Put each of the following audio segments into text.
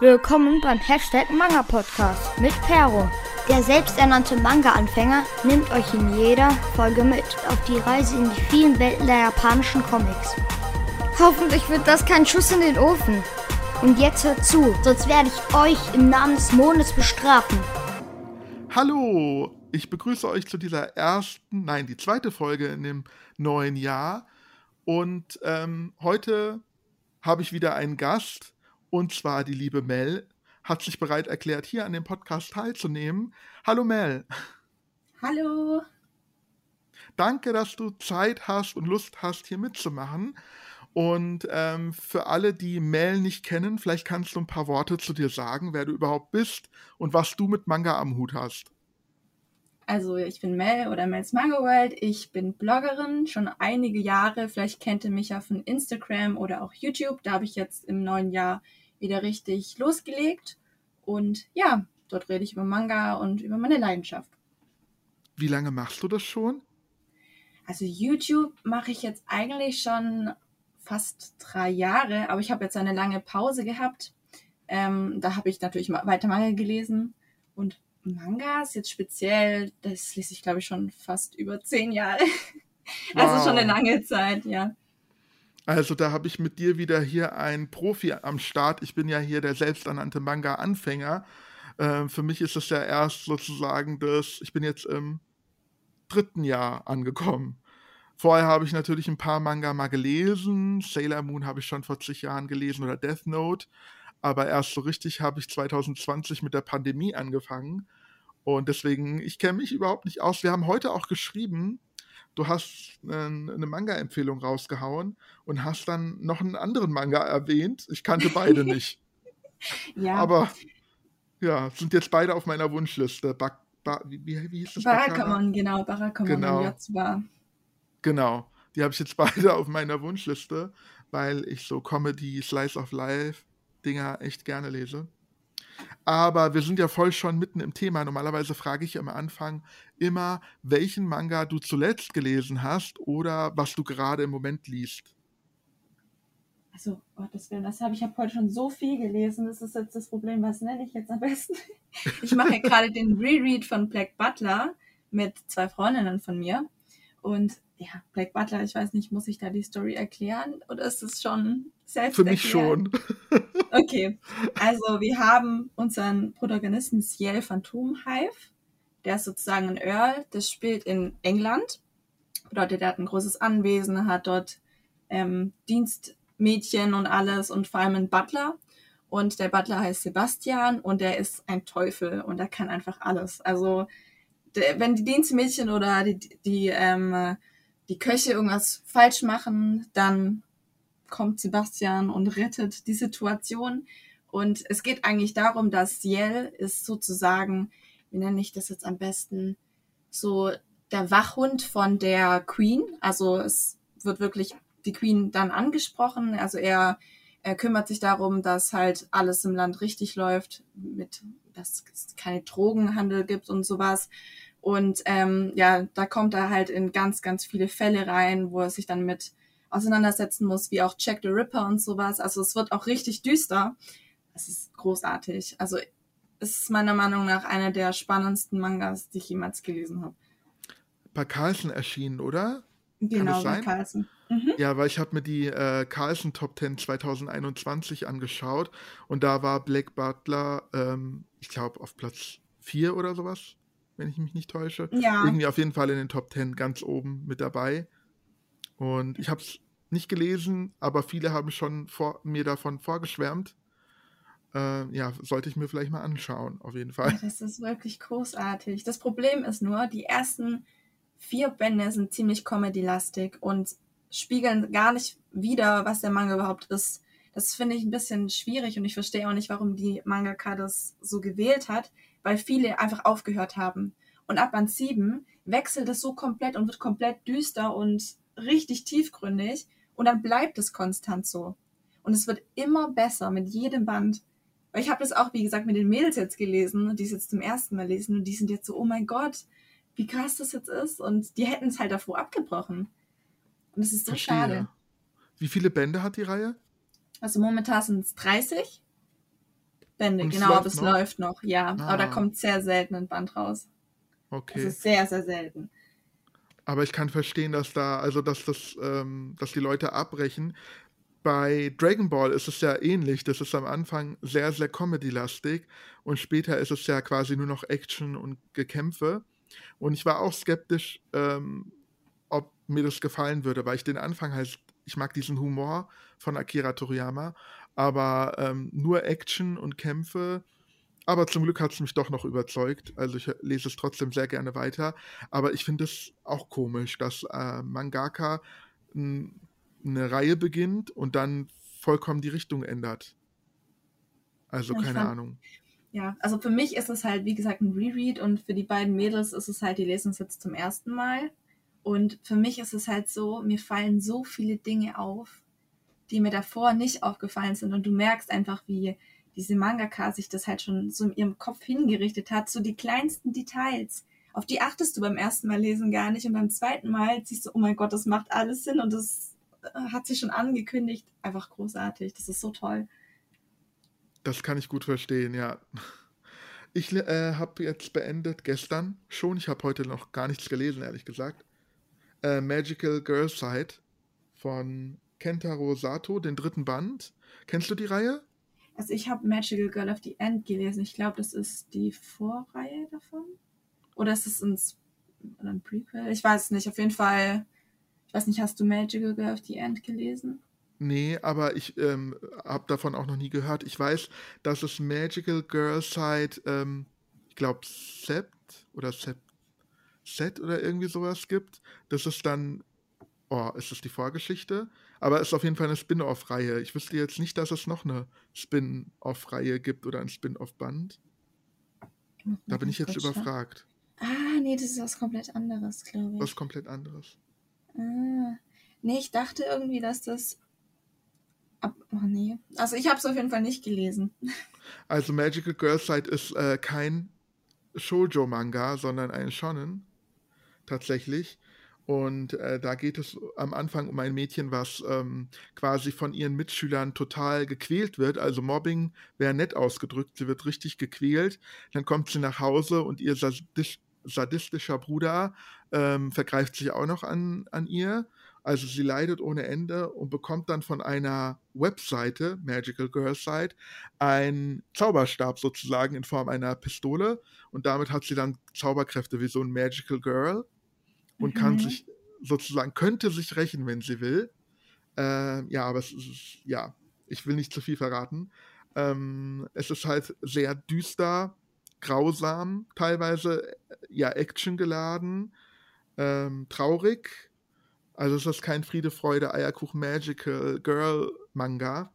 Willkommen beim Hashtag Manga Podcast mit Pero. Der selbsternannte Manga-Anfänger nimmt euch in jeder Folge mit auf die Reise in die vielen Welten der japanischen Comics. Hoffentlich wird das kein Schuss in den Ofen. Und jetzt hört zu, sonst werde ich euch im Namen des Mondes bestrafen. Hallo, ich begrüße euch zu dieser ersten, nein, die zweite Folge in dem neuen Jahr. Und ähm, heute habe ich wieder einen Gast, und zwar die liebe Mel, hat sich bereit erklärt, hier an dem Podcast teilzunehmen. Hallo Mel. Hallo. Danke, dass du Zeit hast und Lust hast, hier mitzumachen. Und ähm, für alle, die Mel nicht kennen, vielleicht kannst du ein paar Worte zu dir sagen, wer du überhaupt bist und was du mit Manga am Hut hast. Also ich bin Mel oder Mel's Manga World. Ich bin Bloggerin schon einige Jahre. Vielleicht kennt ihr mich ja von Instagram oder auch YouTube. Da habe ich jetzt im neuen Jahr wieder richtig losgelegt. Und ja, dort rede ich über Manga und über meine Leidenschaft. Wie lange machst du das schon? Also YouTube mache ich jetzt eigentlich schon fast drei Jahre, aber ich habe jetzt eine lange Pause gehabt. Ähm, da habe ich natürlich weiter Manga gelesen und Mangas jetzt speziell, das lese ich glaube ich schon fast über zehn Jahre. also wow. schon eine lange Zeit, ja. Also da habe ich mit dir wieder hier einen Profi am Start. Ich bin ja hier der selbsternannte Manga-Anfänger. Äh, für mich ist es ja erst sozusagen das, ich bin jetzt im dritten Jahr angekommen. Vorher habe ich natürlich ein paar Manga mal gelesen. Sailor Moon habe ich schon vor zig Jahren gelesen oder Death Note. Aber erst so richtig habe ich 2020 mit der Pandemie angefangen. Und deswegen, ich kenne mich überhaupt nicht aus. Wir haben heute auch geschrieben, du hast eine Manga-Empfehlung rausgehauen und hast dann noch einen anderen Manga erwähnt. Ich kannte beide nicht. ja. Aber ja, sind jetzt beide auf meiner Wunschliste. Ba ba wie, wie hieß das? Barakamon, genau, Barakamon genau. Yatsuba. Genau, die habe ich jetzt beide auf meiner Wunschliste, weil ich so Comedy, Slice of Life Dinger echt gerne lese. Aber wir sind ja voll schon mitten im Thema. Normalerweise frage ich am Anfang immer, welchen Manga du zuletzt gelesen hast oder was du gerade im Moment liest. Also, Gottes Willen, das habe ich habe heute schon so viel gelesen. Das ist jetzt das Problem. Was nenne ich jetzt am besten? Ich mache ja gerade den Reread von Black Butler mit zwei Freundinnen von mir. Und ja, Black Butler, ich weiß nicht, muss ich da die Story erklären oder ist es schon selbst Für mich schon. okay, also wir haben unseren Protagonisten Ciel Phantomhive. Der ist sozusagen ein Earl, das spielt in England. Bedeutet, er hat ein großes Anwesen, hat dort ähm, Dienstmädchen und alles und vor allem einen Butler. Und der Butler heißt Sebastian und der ist ein Teufel und er kann einfach alles. Also der, wenn die Dienstmädchen oder die, die, ähm, die Köche irgendwas falsch machen, dann kommt Sebastian und rettet die Situation. Und es geht eigentlich darum, dass Ciel ist sozusagen, wie nenne ich das jetzt am besten, so der Wachhund von der Queen. Also es wird wirklich die Queen dann angesprochen. Also er, er kümmert sich darum, dass halt alles im Land richtig läuft, mit, dass es keine Drogenhandel gibt und sowas. Und ähm, ja, da kommt er halt in ganz, ganz viele Fälle rein, wo er sich dann mit auseinandersetzen muss, wie auch Jack the Ripper und sowas. Also es wird auch richtig düster. Es ist großartig. Also es ist meiner Meinung nach einer der spannendsten Mangas, die ich jemals gelesen habe. Bei Carlsen erschienen, oder? Genau, bei Carlsen. Mhm. Ja, weil ich habe mir die äh, Carlsen Top 10 2021 angeschaut und da war Black Butler, ähm, ich glaube, auf Platz 4 oder sowas, wenn ich mich nicht täusche. Ja. Irgendwie auf jeden Fall in den Top 10 ganz oben mit dabei. Und ich habe es nicht gelesen, aber viele haben schon vor, mir davon vorgeschwärmt. Äh, ja, sollte ich mir vielleicht mal anschauen, auf jeden Fall. Das ist wirklich großartig. Das Problem ist nur, die ersten vier Bände sind ziemlich comedy-lastig und spiegeln gar nicht wieder, was der Manga überhaupt ist. Das finde ich ein bisschen schwierig und ich verstehe auch nicht, warum die Mangaka das so gewählt hat, weil viele einfach aufgehört haben. Und ab Band 7 wechselt es so komplett und wird komplett düster und richtig tiefgründig und dann bleibt es konstant so. Und es wird immer besser mit jedem Band. Ich habe das auch, wie gesagt, mit den Mädels jetzt gelesen, die es jetzt zum ersten Mal lesen und die sind jetzt so, oh mein Gott, wie krass das jetzt ist. Und die hätten es halt davor abgebrochen. Und es ist so Verstehe. schade. Wie viele Bände hat die Reihe? Also momentan sind es 30. Bände, Und genau, aber es noch? läuft noch, ja. Aber da Ah. kommt sehr selten ein Band raus. Okay. ist sehr, sehr selten. Aber ich kann verstehen, dass da, also dass das, ähm, dass die Leute abbrechen. Bei Dragon Ball ist es ja ähnlich. Das ist am Anfang sehr, sehr Comedy-lastig und später ist es ja quasi nur noch Action und Gekämpfe. Und ich war auch skeptisch, ähm, mir das gefallen würde, weil ich den Anfang halt, ich mag diesen Humor von Akira Toriyama, aber ähm, nur Action und Kämpfe. Aber zum Glück hat es mich doch noch überzeugt. Also ich lese es trotzdem sehr gerne weiter. Aber ich finde es auch komisch, dass äh, Mangaka eine Reihe beginnt und dann vollkommen die Richtung ändert. Also Ja, keine fand- Ahnung. Ja, also für mich ist es halt, wie gesagt, ein Reread und für die beiden Mädels ist es halt, die lesen es jetzt zum ersten Mal. Und für mich ist es halt so, mir fallen so viele Dinge auf, die mir davor nicht aufgefallen sind. Und du merkst einfach, wie diese Mangaka sich das halt schon so in ihrem Kopf hingerichtet hat, so die kleinsten Details. Auf die achtest du beim ersten Mal lesen gar nicht und beim zweiten Mal siehst du, oh mein Gott, das macht alles Sinn und das äh, hat sich schon angekündigt. Einfach großartig. Das ist so toll. Das kann ich gut verstehen, ja. Ich äh, habe jetzt beendet gestern schon. Ich habe heute noch gar nichts gelesen, ehrlich gesagt. Äh, Magical Girl Side von Kentaro Sato, den dritten Band. Kennst du die Reihe? Also ich habe Magical Girl of the End gelesen. Ich glaube, das ist die Vorreihe davon. Oder ist es ein, ein Prequel? Ich weiß es nicht. Auf jeden Fall, ich weiß nicht, hast du Magical Girl of the End gelesen? Nee, aber ich ähm, habe davon auch noch nie gehört. Ich weiß, dass es Magical Girl Side, ähm, ich glaube, Sept oder Sept, Set oder irgendwie sowas gibt. Das ist dann, oh, ist das die Vorgeschichte? Aber es ist auf jeden Fall eine Spin-off-Reihe. Ich wüsste jetzt nicht, dass es noch eine Spin-off-Reihe gibt oder ein Spin-off-Band. Da bin ich jetzt schauen. überfragt. Ah, nee, das ist was komplett anderes, glaube ich. Was komplett anderes. Ah. Nee, ich dachte irgendwie, dass das. Ab, oh nee. Also ich habe es auf jeden Fall nicht gelesen. Also Magical Girl Side ist äh, kein Shoujo-Manga, sondern ein Shonen. Tatsächlich. Und äh, da geht es am Anfang um ein Mädchen, was ähm, quasi von ihren Mitschülern total gequält wird. Also Mobbing wäre nett ausgedrückt. Sie wird richtig gequält. Dann kommt sie nach Hause und ihr sadisch, sadistischer Bruder ähm, vergreift sich auch noch an, an ihr. Also sie leidet ohne Ende und bekommt dann von einer Webseite, Magical Girl Site, einen Zauberstab sozusagen in Form einer Pistole. Und damit hat sie dann Zauberkräfte wie so ein Magical Girl und kann Mhm. sich sozusagen, könnte sich rächen, wenn sie will. Ähm, ja, aber es ist, ja, ich will nicht zu viel verraten. Ähm, es ist halt sehr düster, grausam, teilweise äh, ja actiongeladen, ähm, traurig. Also es ist kein Friede, Freude, Eierkuchen, Magical Girl Manga.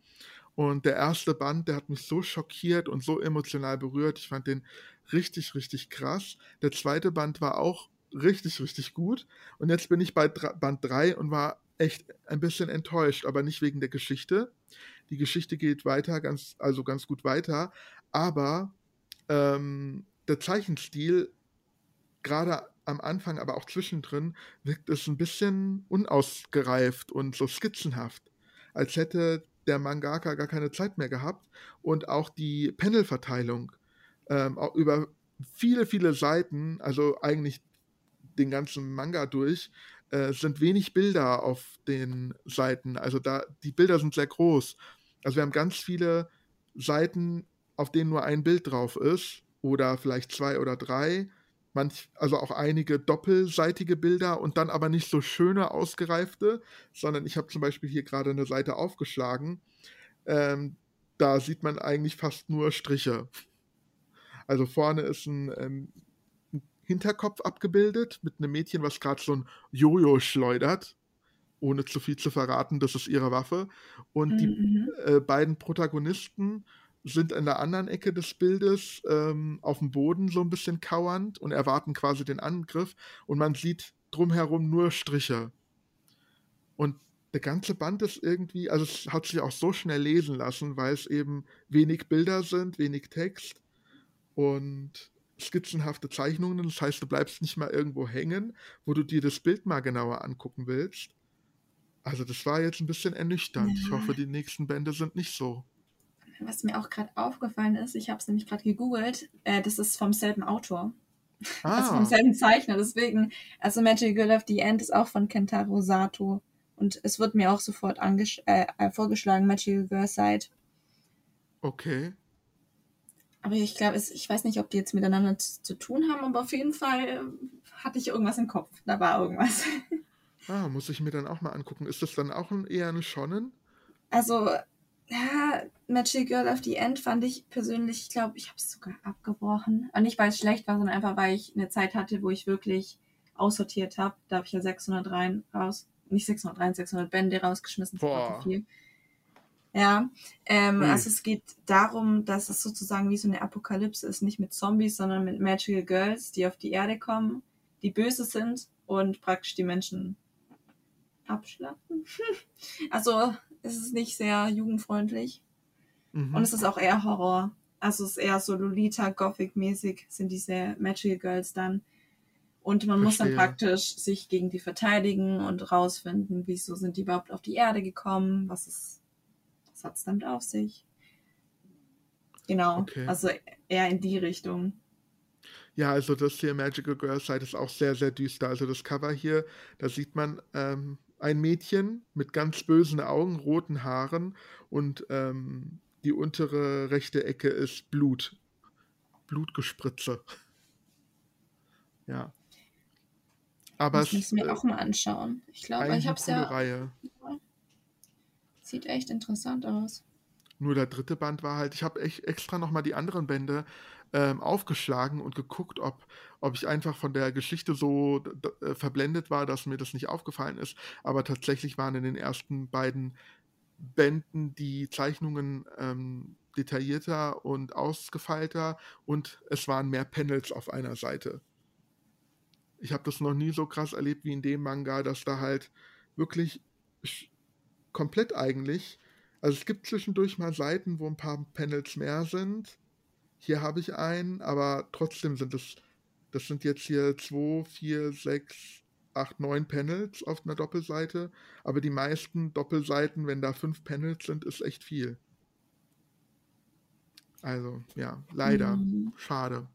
Und der erste Band, der hat mich so schockiert und so emotional berührt. Ich fand den richtig, richtig krass. Der zweite Band war auch richtig, richtig gut. Und jetzt bin ich bei Dra- Band 3 und war echt ein bisschen enttäuscht, aber nicht wegen der Geschichte. Die Geschichte geht weiter, ganz, also ganz gut weiter. Aber ähm, der Zeichenstil, gerade am Anfang, aber auch zwischendrin, wirkt es ein bisschen unausgereift und so skizzenhaft. Als hätte der Mangaka gar keine Zeit mehr gehabt. Und auch die Panelverteilung ähm, über viele, viele Seiten, also eigentlich den ganzen Manga durch, äh, sind wenig Bilder auf den Seiten. Also da, die Bilder sind sehr groß. Also wir haben ganz viele Seiten, auf denen nur ein Bild drauf ist. Oder vielleicht zwei oder drei. Manch, also auch einige doppelseitige Bilder und dann aber nicht so schöne, ausgereifte, sondern ich habe zum Beispiel hier gerade eine Seite aufgeschlagen. Ähm, da sieht man eigentlich fast nur Striche. Also vorne ist ein, ähm, ein Hinterkopf abgebildet mit einem Mädchen, was gerade so ein Jojo schleudert. Ohne zu viel zu verraten, das ist ihre Waffe. Und die Mhm. äh, beiden Protagonisten sind in der anderen Ecke des Bildes ähm, auf dem Boden so ein bisschen kauernd und erwarten quasi den Angriff. Und man sieht drumherum nur Striche. Und der ganze Band ist irgendwie, also es hat sich auch so schnell lesen lassen, weil es eben wenig Bilder sind, wenig Text und skizzenhafte Zeichnungen. Das heißt, du bleibst nicht mal irgendwo hängen, wo du dir das Bild mal genauer angucken willst. Also das war jetzt ein bisschen ernüchternd. Ich Ja. hoffe, die nächsten Bände sind nicht so. was mir auch gerade aufgefallen ist, ich habe es nämlich gerade gegoogelt, äh, das ist vom selben Autor. Ah. Also vom ah. selben Zeichner. Deswegen, also Magic Girl of the End ist auch von Kentaro Sato. Und es wird mir auch sofort äh, vorgeschlagen, Magic Girl Side. Okay. Aber ich glaube, ich weiß nicht, ob die jetzt miteinander zu, tun haben, aber auf jeden Fall äh, hatte ich irgendwas im Kopf. Da war irgendwas. Ah, muss ich mir dann auch mal angucken. Ist das dann auch ein, eher ein Shonen? Also, ja, Magic Girl of the End fand ich persönlich, ich glaube, ich habe es sogar abgebrochen. Und nicht, weil es schlecht war, sondern einfach, weil ich eine Zeit hatte, wo ich wirklich aussortiert habe. Da habe ich ja 600 rein raus, nicht 600 600 Bände rausgeschmissen. Boah. Viel. Ja, ähm, mhm. also es geht darum, dass es sozusagen wie so eine Apokalypse ist, nicht mit Zombies, sondern mit Magical Girls, die auf die Erde kommen, die böse sind und praktisch die Menschen abschlachten. also es ist nicht sehr jugendfreundlich. Mhm. Und es ist auch eher Horror. Also es ist eher so Lolita, Gothic-mäßig sind diese Magical Girls dann. Und man Verstehe. muss dann praktisch sich gegen die verteidigen und rausfinden, wieso sind die überhaupt auf die Erde gekommen, was ist, hat es damit auf sich. Genau, okay. also eher in die Richtung. Ja, also das hier Magical Girl Side ist auch sehr, sehr düster. Also das Cover hier, da sieht man ähm, ein Mädchen mit ganz bösen Augen, roten Haaren und ähm, die untere rechte Ecke ist Blut. Blutgespritze. Ja. Aber das muss ich mir äh, auch mal anschauen. Ich glaube, ich habe es ja. Reihe. Sieht echt interessant aus. Nur der dritte Band war halt, ich habe extra nochmal die anderen Bände ähm, aufgeschlagen und geguckt, ob, ob ich einfach von der Geschichte so äh, verblendet war, dass mir das nicht aufgefallen ist. Aber tatsächlich waren in den ersten beiden Bänden die Zeichnungen ähm, detaillierter und ausgefeilter und es waren mehr Panels auf einer Seite. Ich habe das noch nie so krass erlebt wie in dem Manga, dass da halt wirklich komplett eigentlich, also es gibt zwischendurch mal Seiten, wo ein paar Panels mehr sind, hier habe ich einen, aber trotzdem sind es, das sind jetzt hier 2, 4, 6, 8, 9 Panels auf einer Doppelseite. Aber die meisten Doppelseiten, wenn da fünf Panels sind, ist echt viel. Also, ja, leider. Mhm. Schade.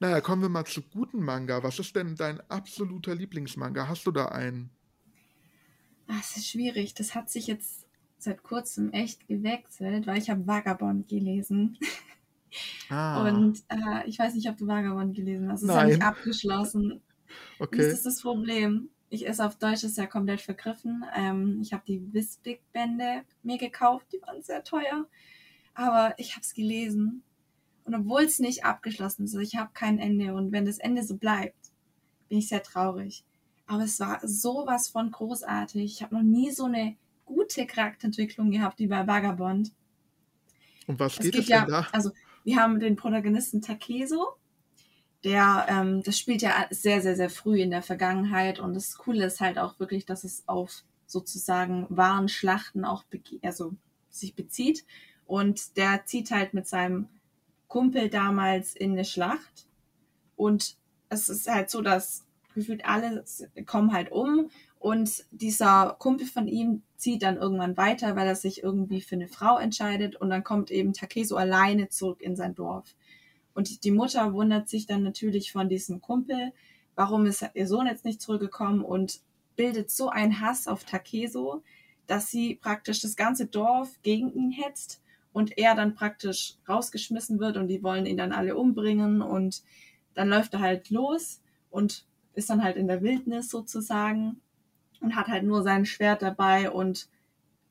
Naja, kommen wir mal zu guten Manga. Was ist denn dein absoluter Lieblingsmanga? Hast du da einen? Das ist schwierig. Das hat sich jetzt seit kurzem echt gewechselt, weil ich habe Vagabond gelesen. Ah. Und äh, ich weiß nicht, ob du Vagabond gelesen hast. Es ist ja nicht abgeschlossen. Okay. Das ist das Problem. Ich ist auf Deutsch ist ja komplett vergriffen. Ähm, ich habe die Wisbig-Bände mir gekauft, die waren sehr teuer. Aber ich habe es gelesen. Und obwohl es nicht abgeschlossen ist, ich habe kein Ende. Und wenn das Ende so bleibt, bin ich sehr traurig. Aber es war sowas von großartig. Ich habe noch nie so eine gute Charakterentwicklung gehabt wie bei Vagabond. Und was geht es, geht es ja, da? Also wir haben den Protagonisten Takeso. Der, ähm, das spielt ja sehr, sehr, sehr früh in der Vergangenheit und das Coole ist halt auch wirklich, dass es auf sozusagen wahren Schlachten auch also sich bezieht. Und der zieht halt mit seinem Kumpel damals in eine Schlacht. Und es ist halt so, dass gefühlt alle kommen halt um und dieser Kumpel von ihm zieht dann irgendwann weiter, weil er sich irgendwie für eine Frau entscheidet. Und dann kommt eben Takeso alleine zurück in sein Dorf. Und die Mutter wundert sich dann natürlich von diesem Kumpel, warum ist ihr Sohn jetzt nicht zurückgekommen und bildet so einen Hass auf Takeso, dass sie praktisch das ganze Dorf gegen ihn hetzt und er dann praktisch rausgeschmissen wird und die wollen ihn dann alle umbringen und dann läuft er halt los und ist dann halt in der Wildnis sozusagen und hat halt nur sein Schwert dabei und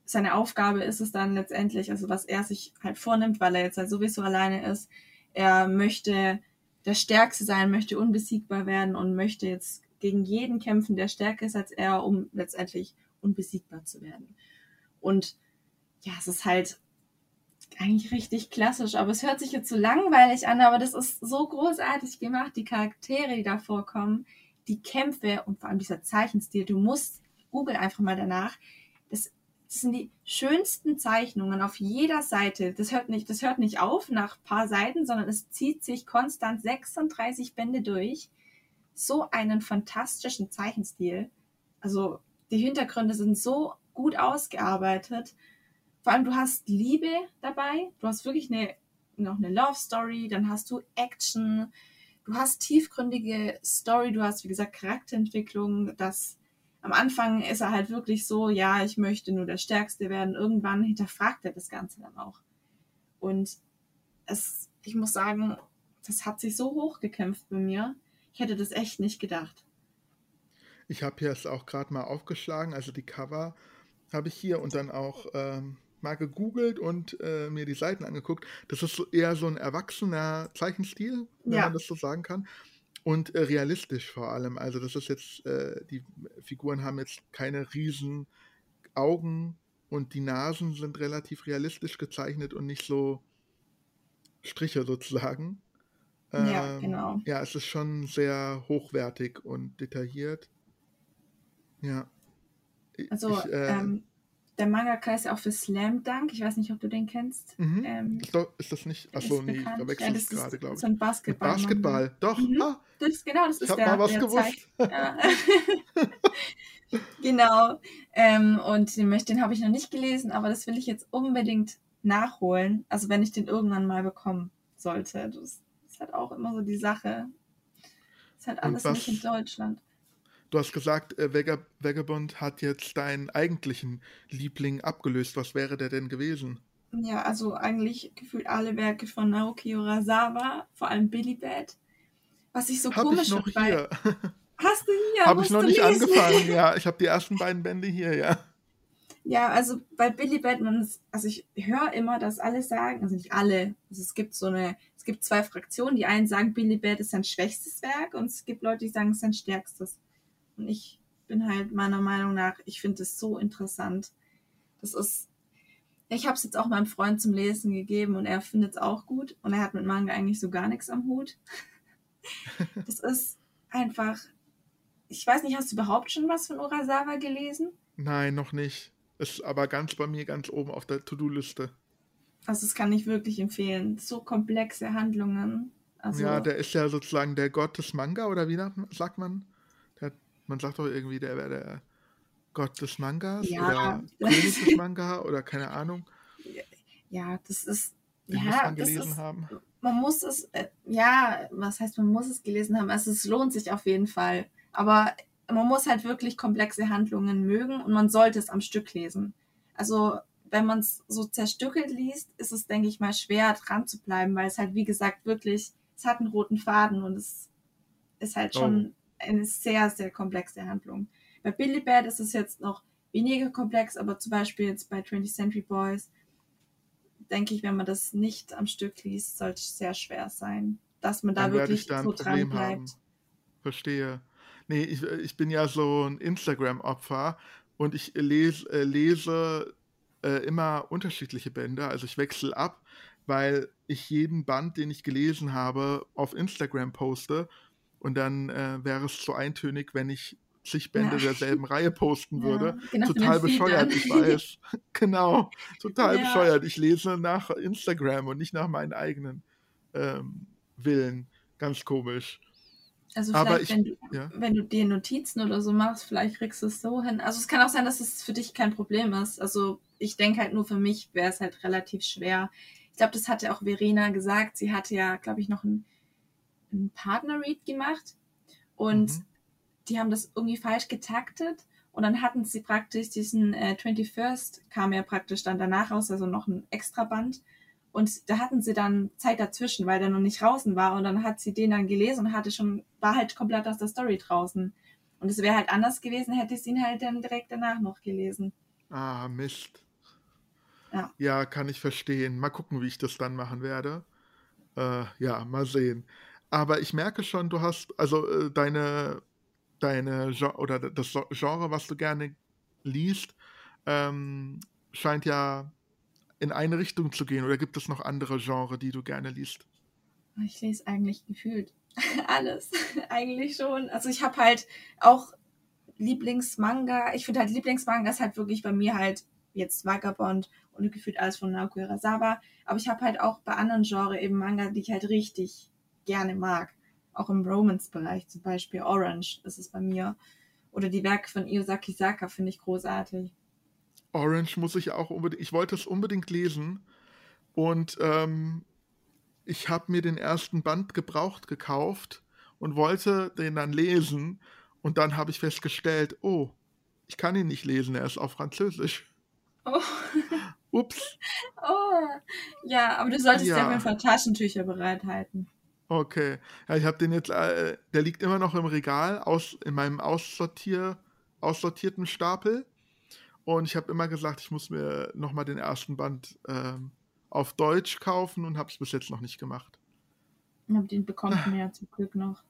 seine Aufgabe ist es dann letztendlich, also was er sich halt vornimmt, weil er jetzt halt sowieso alleine ist, er möchte der Stärkste sein, möchte unbesiegbar werden und möchte jetzt gegen jeden kämpfen, der stärker ist als er, um letztendlich unbesiegbar zu werden. Und ja, es ist halt eigentlich richtig klassisch, aber es hört sich jetzt so langweilig an, aber das ist so großartig gemacht, die Charaktere, die da vorkommen, die Kämpfe und vor allem dieser Zeichenstil, du musst, google einfach mal danach, das, das sind die schönsten Zeichnungen auf jeder Seite. Das hört nicht, das hört nicht auf nach paar Seiten, sondern es zieht sich konstant 36 Bände durch. So einen fantastischen Zeichenstil. Also die Hintergründe sind so gut ausgearbeitet vor allem du hast Liebe dabei, du hast wirklich eine, noch eine Love Story, dann hast du Action, du hast tiefgründige Story, du hast, wie gesagt, Charakterentwicklung, das am Anfang ist er halt wirklich so, ja, ich möchte nur der Stärkste werden. Irgendwann hinterfragt er das Ganze dann auch. Und es, ich muss sagen, das hat sich so hochgekämpft bei mir. Ich hätte das echt nicht gedacht. Ich habe hier es auch gerade mal aufgeschlagen, also die Cover habe ich hier und dann auch ähm, mal gegoogelt und äh, mir die Seiten angeguckt. Das ist eher so ein erwachsener Zeichenstil, wenn ja. man das so sagen kann. Und äh, realistisch vor allem. Also das ist jetzt, äh, die Figuren haben jetzt keine riesen Augen und die Nasen sind relativ realistisch gezeichnet und nicht so Striche sozusagen. Ähm, ja, genau. Ja, es ist schon sehr hochwertig und detailliert. Ja. Also, ich, äh, ähm, der Mangaka ist ja auch für Slam Dunk. Ich weiß nicht, ob du den kennst. Mhm. Ähm, ist, doch, ist, das nicht? Achso, nee, da wechselt ja, gerade, glaube ich. So ein Basketball. Basketball, doch. Mhm. Ah, das, genau, das ist ich der. mal was gewusst. Ja. genau. Ähm, und den, den habe ich noch nicht gelesen, aber das will ich jetzt unbedingt nachholen. Also, wenn ich den irgendwann mal bekommen sollte. Das ist halt auch immer so die Sache. Das ist halt alles was, nicht in Deutschland. Du hast gesagt, äh, Vega, Vagabond hat jetzt deinen eigentlichen Liebling abgelöst. Was wäre der denn gewesen? Ja, also eigentlich gefühlt alle Werke von Naoki Urasawa, vor allem Billy Bad. Was ich so hab komisch ich noch hier. Hast du hier? Habe ich noch nicht lesen? angefangen, ja. Ich habe die ersten beiden Bände hier, ja. Ja, also bei Billy Batman, also ich höre immer, dass alle sagen, also nicht alle, also es gibt so eine, es gibt zwei Fraktionen. Die einen sagen, Billy Bat ist sein schwächstes Werk und es gibt Leute, die sagen, es ist sein stärkstes. Und ich bin halt meiner Meinung nach, ich finde es so interessant. Das ist, ich habe es jetzt auch meinem Freund zum Lesen gegeben und er findet es auch gut und er hat mit Manga eigentlich so gar nichts am Hut. Das ist einfach, ich weiß nicht, hast du überhaupt schon was von Urasawa gelesen? Nein, noch nicht. Ist aber ganz bei mir ganz oben auf der To-Do-Liste. Also das kann ich wirklich empfehlen. So komplexe Handlungen. Also ja, der ist ja sozusagen der Gott des Manga, oder wie sagt man? Man sagt doch irgendwie, der wäre der Gott des Mangas ja. oder König des Manga oder keine Ahnung. Ja, das ist. Den ja, muss man gelesen ist, haben. Man muss es, äh, ja, was heißt, man muss es gelesen haben? Also es lohnt sich auf jeden Fall. Aber man muss halt wirklich komplexe Handlungen mögen und man sollte es am Stück lesen. Also wenn man es so zerstückelt liest, ist es, denke ich mal, schwer dran zu bleiben, weil es halt, wie gesagt, wirklich, es hat einen roten Faden und es ist halt schon oh eine sehr, sehr komplexe Handlung. Bei Billy Bad ist es jetzt noch weniger komplex, aber zum Beispiel jetzt bei 20th Century Boys, denke ich, wenn man das nicht am Stück liest, sollte es sehr schwer sein, dass man da Dann wirklich so dran bleibt. Verstehe. Nee, ich, ich bin ja so ein Instagram-Opfer und ich lese, äh, lese äh, immer unterschiedliche Bände, also ich wechsle ab, weil ich jeden Band, den ich gelesen habe, auf Instagram poste und dann äh, wäre es so eintönig, wenn ich zig Bände ja. derselben Reihe posten würde. Ja, genau total bescheuert, ich weiß. genau, total ja. bescheuert. Ich lese nach Instagram und nicht nach meinen eigenen ähm, Willen. Ganz komisch. Also Aber ich, wenn, du, ja. wenn du dir Notizen oder so machst, vielleicht kriegst du es so hin. Also es kann auch sein, dass es für dich kein Problem ist. Also ich denke halt nur für mich wäre es halt relativ schwer. Ich glaube, das hatte auch Verena gesagt. Sie hatte ja, glaube ich, noch ein ein Partner-Read gemacht und mhm. die haben das irgendwie falsch getaktet und dann hatten sie praktisch diesen äh, 21st kam ja praktisch dann danach raus, also noch ein extra Band und da hatten sie dann Zeit dazwischen, weil der noch nicht draußen war und dann hat sie den dann gelesen und hatte schon, war halt komplett aus der Story draußen. Und es wäre halt anders gewesen, hätte ich ihn halt dann direkt danach noch gelesen. Ah, Mist. Ja. ja, kann ich verstehen. Mal gucken, wie ich das dann machen werde. Äh, ja, mal sehen. Aber ich merke schon, du hast, also äh, deine, deine oder das Genre, was du gerne liest, ähm, scheint ja in eine Richtung zu gehen. Oder gibt es noch andere Genre, die du gerne liest? Ich lese eigentlich gefühlt alles. eigentlich schon. Also ich habe halt auch Lieblingsmanga. Ich finde halt Lieblingsmanga ist halt wirklich bei mir halt jetzt Vagabond und gefühlt alles von Naoki Urasawa. Aber ich habe halt auch bei anderen Genres eben Manga, die ich halt richtig gerne mag. Auch im Romance-Bereich, zum Beispiel Orange ist es bei mir. Oder die Werke von Iosaki Saka finde ich großartig. Orange muss ich auch unbedingt, ich wollte es unbedingt lesen und ähm, ich habe mir den ersten Band gebraucht gekauft und wollte den dann lesen und dann habe ich festgestellt, oh, ich kann ihn nicht lesen, er ist auf Französisch. Oh. Ups. Oh. Ja, aber du solltest ja. Ja. auf jeden Fall Taschentücher bereithalten. Okay. Ja, ich habe den jetzt, äh, der liegt immer noch im Regal, aus, in meinem Aussortier, aussortierten Stapel. Und ich habe immer gesagt, ich muss mir nochmal den ersten Band ähm, auf Deutsch kaufen und habe es bis jetzt noch nicht gemacht. Aber den bekommt man ja zum Glück noch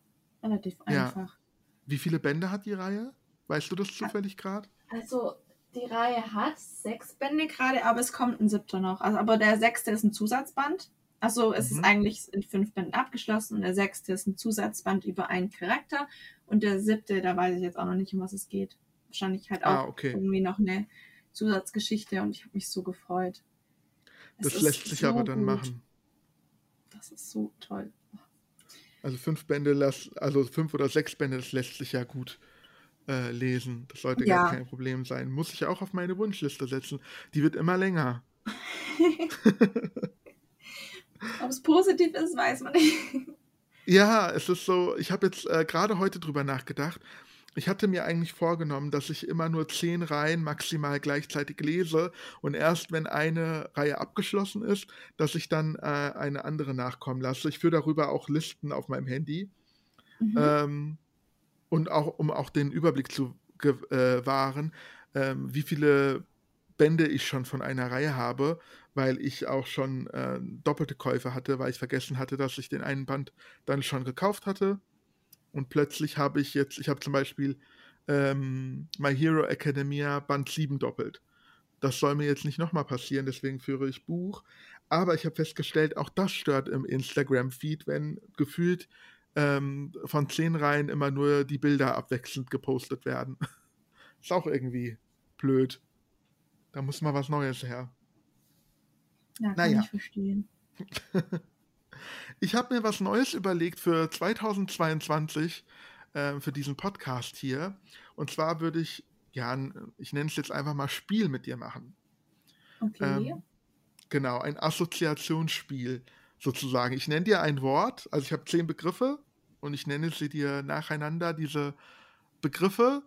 relativ Ja. einfach. Wie viele Bände hat die Reihe? Weißt du das zufällig gerade? Also, die Reihe hat sechs Bände gerade, aber es kommt ein siebter noch. Also, aber der sechste ist ein Zusatzband. Also es Mhm. ist eigentlich in fünf Bänden abgeschlossen und der sechste ist ein Zusatzband über einen Charakter und der siebte, da weiß ich jetzt auch noch nicht, um was es geht. Wahrscheinlich halt auch Ah, okay. irgendwie noch eine Zusatzgeschichte und ich habe mich so gefreut. Das lässt sich so aber dann gut. machen. Das ist so toll. Also fünf Bände, las- also fünf oder sechs Bände, das lässt sich ja gut äh, lesen. Das sollte Ja. gar kein Problem sein. Muss ich auch auf meine Wunschliste setzen. Die wird immer länger. Ob es positiv ist, weiß man nicht. Ja, es ist so, ich habe jetzt äh, gerade heute drüber nachgedacht. Ich hatte mir eigentlich vorgenommen, dass ich immer nur zehn Reihen maximal gleichzeitig lese und erst wenn eine Reihe abgeschlossen ist, dass ich dann äh, eine andere nachkommen lasse. Ich führe darüber auch Listen auf meinem Handy. Mhm. Ähm, und auch, um auch den Überblick zu äh, wahren, ähm, wie viele Bände ich schon von einer Reihe habe, weil ich auch schon äh, doppelte Käufe hatte, weil ich vergessen hatte, dass ich den einen Band dann schon gekauft hatte. Und plötzlich habe ich jetzt, ich habe zum Beispiel ähm, My Hero Academia Band 7 doppelt. Das soll mir jetzt nicht nochmal passieren, deswegen führe ich Buch. Aber ich habe festgestellt, auch das stört im Instagram-Feed, wenn gefühlt ähm, von zehn Reihen immer nur die Bilder abwechselnd gepostet werden. Ist auch irgendwie blöd. Da muss mal was Neues her. Ja, kann naja. ich verstehen. Ich habe mir was Neues überlegt für 2022, äh, für diesen Podcast hier. Und zwar würde ich, ja, ich nenne es jetzt einfach mal Spiel mit dir machen. Okay. Ähm, genau, ein Assoziationsspiel sozusagen. Ich nenne dir ein Wort, also ich habe zehn Begriffe und ich nenne sie dir nacheinander, diese Begriffe.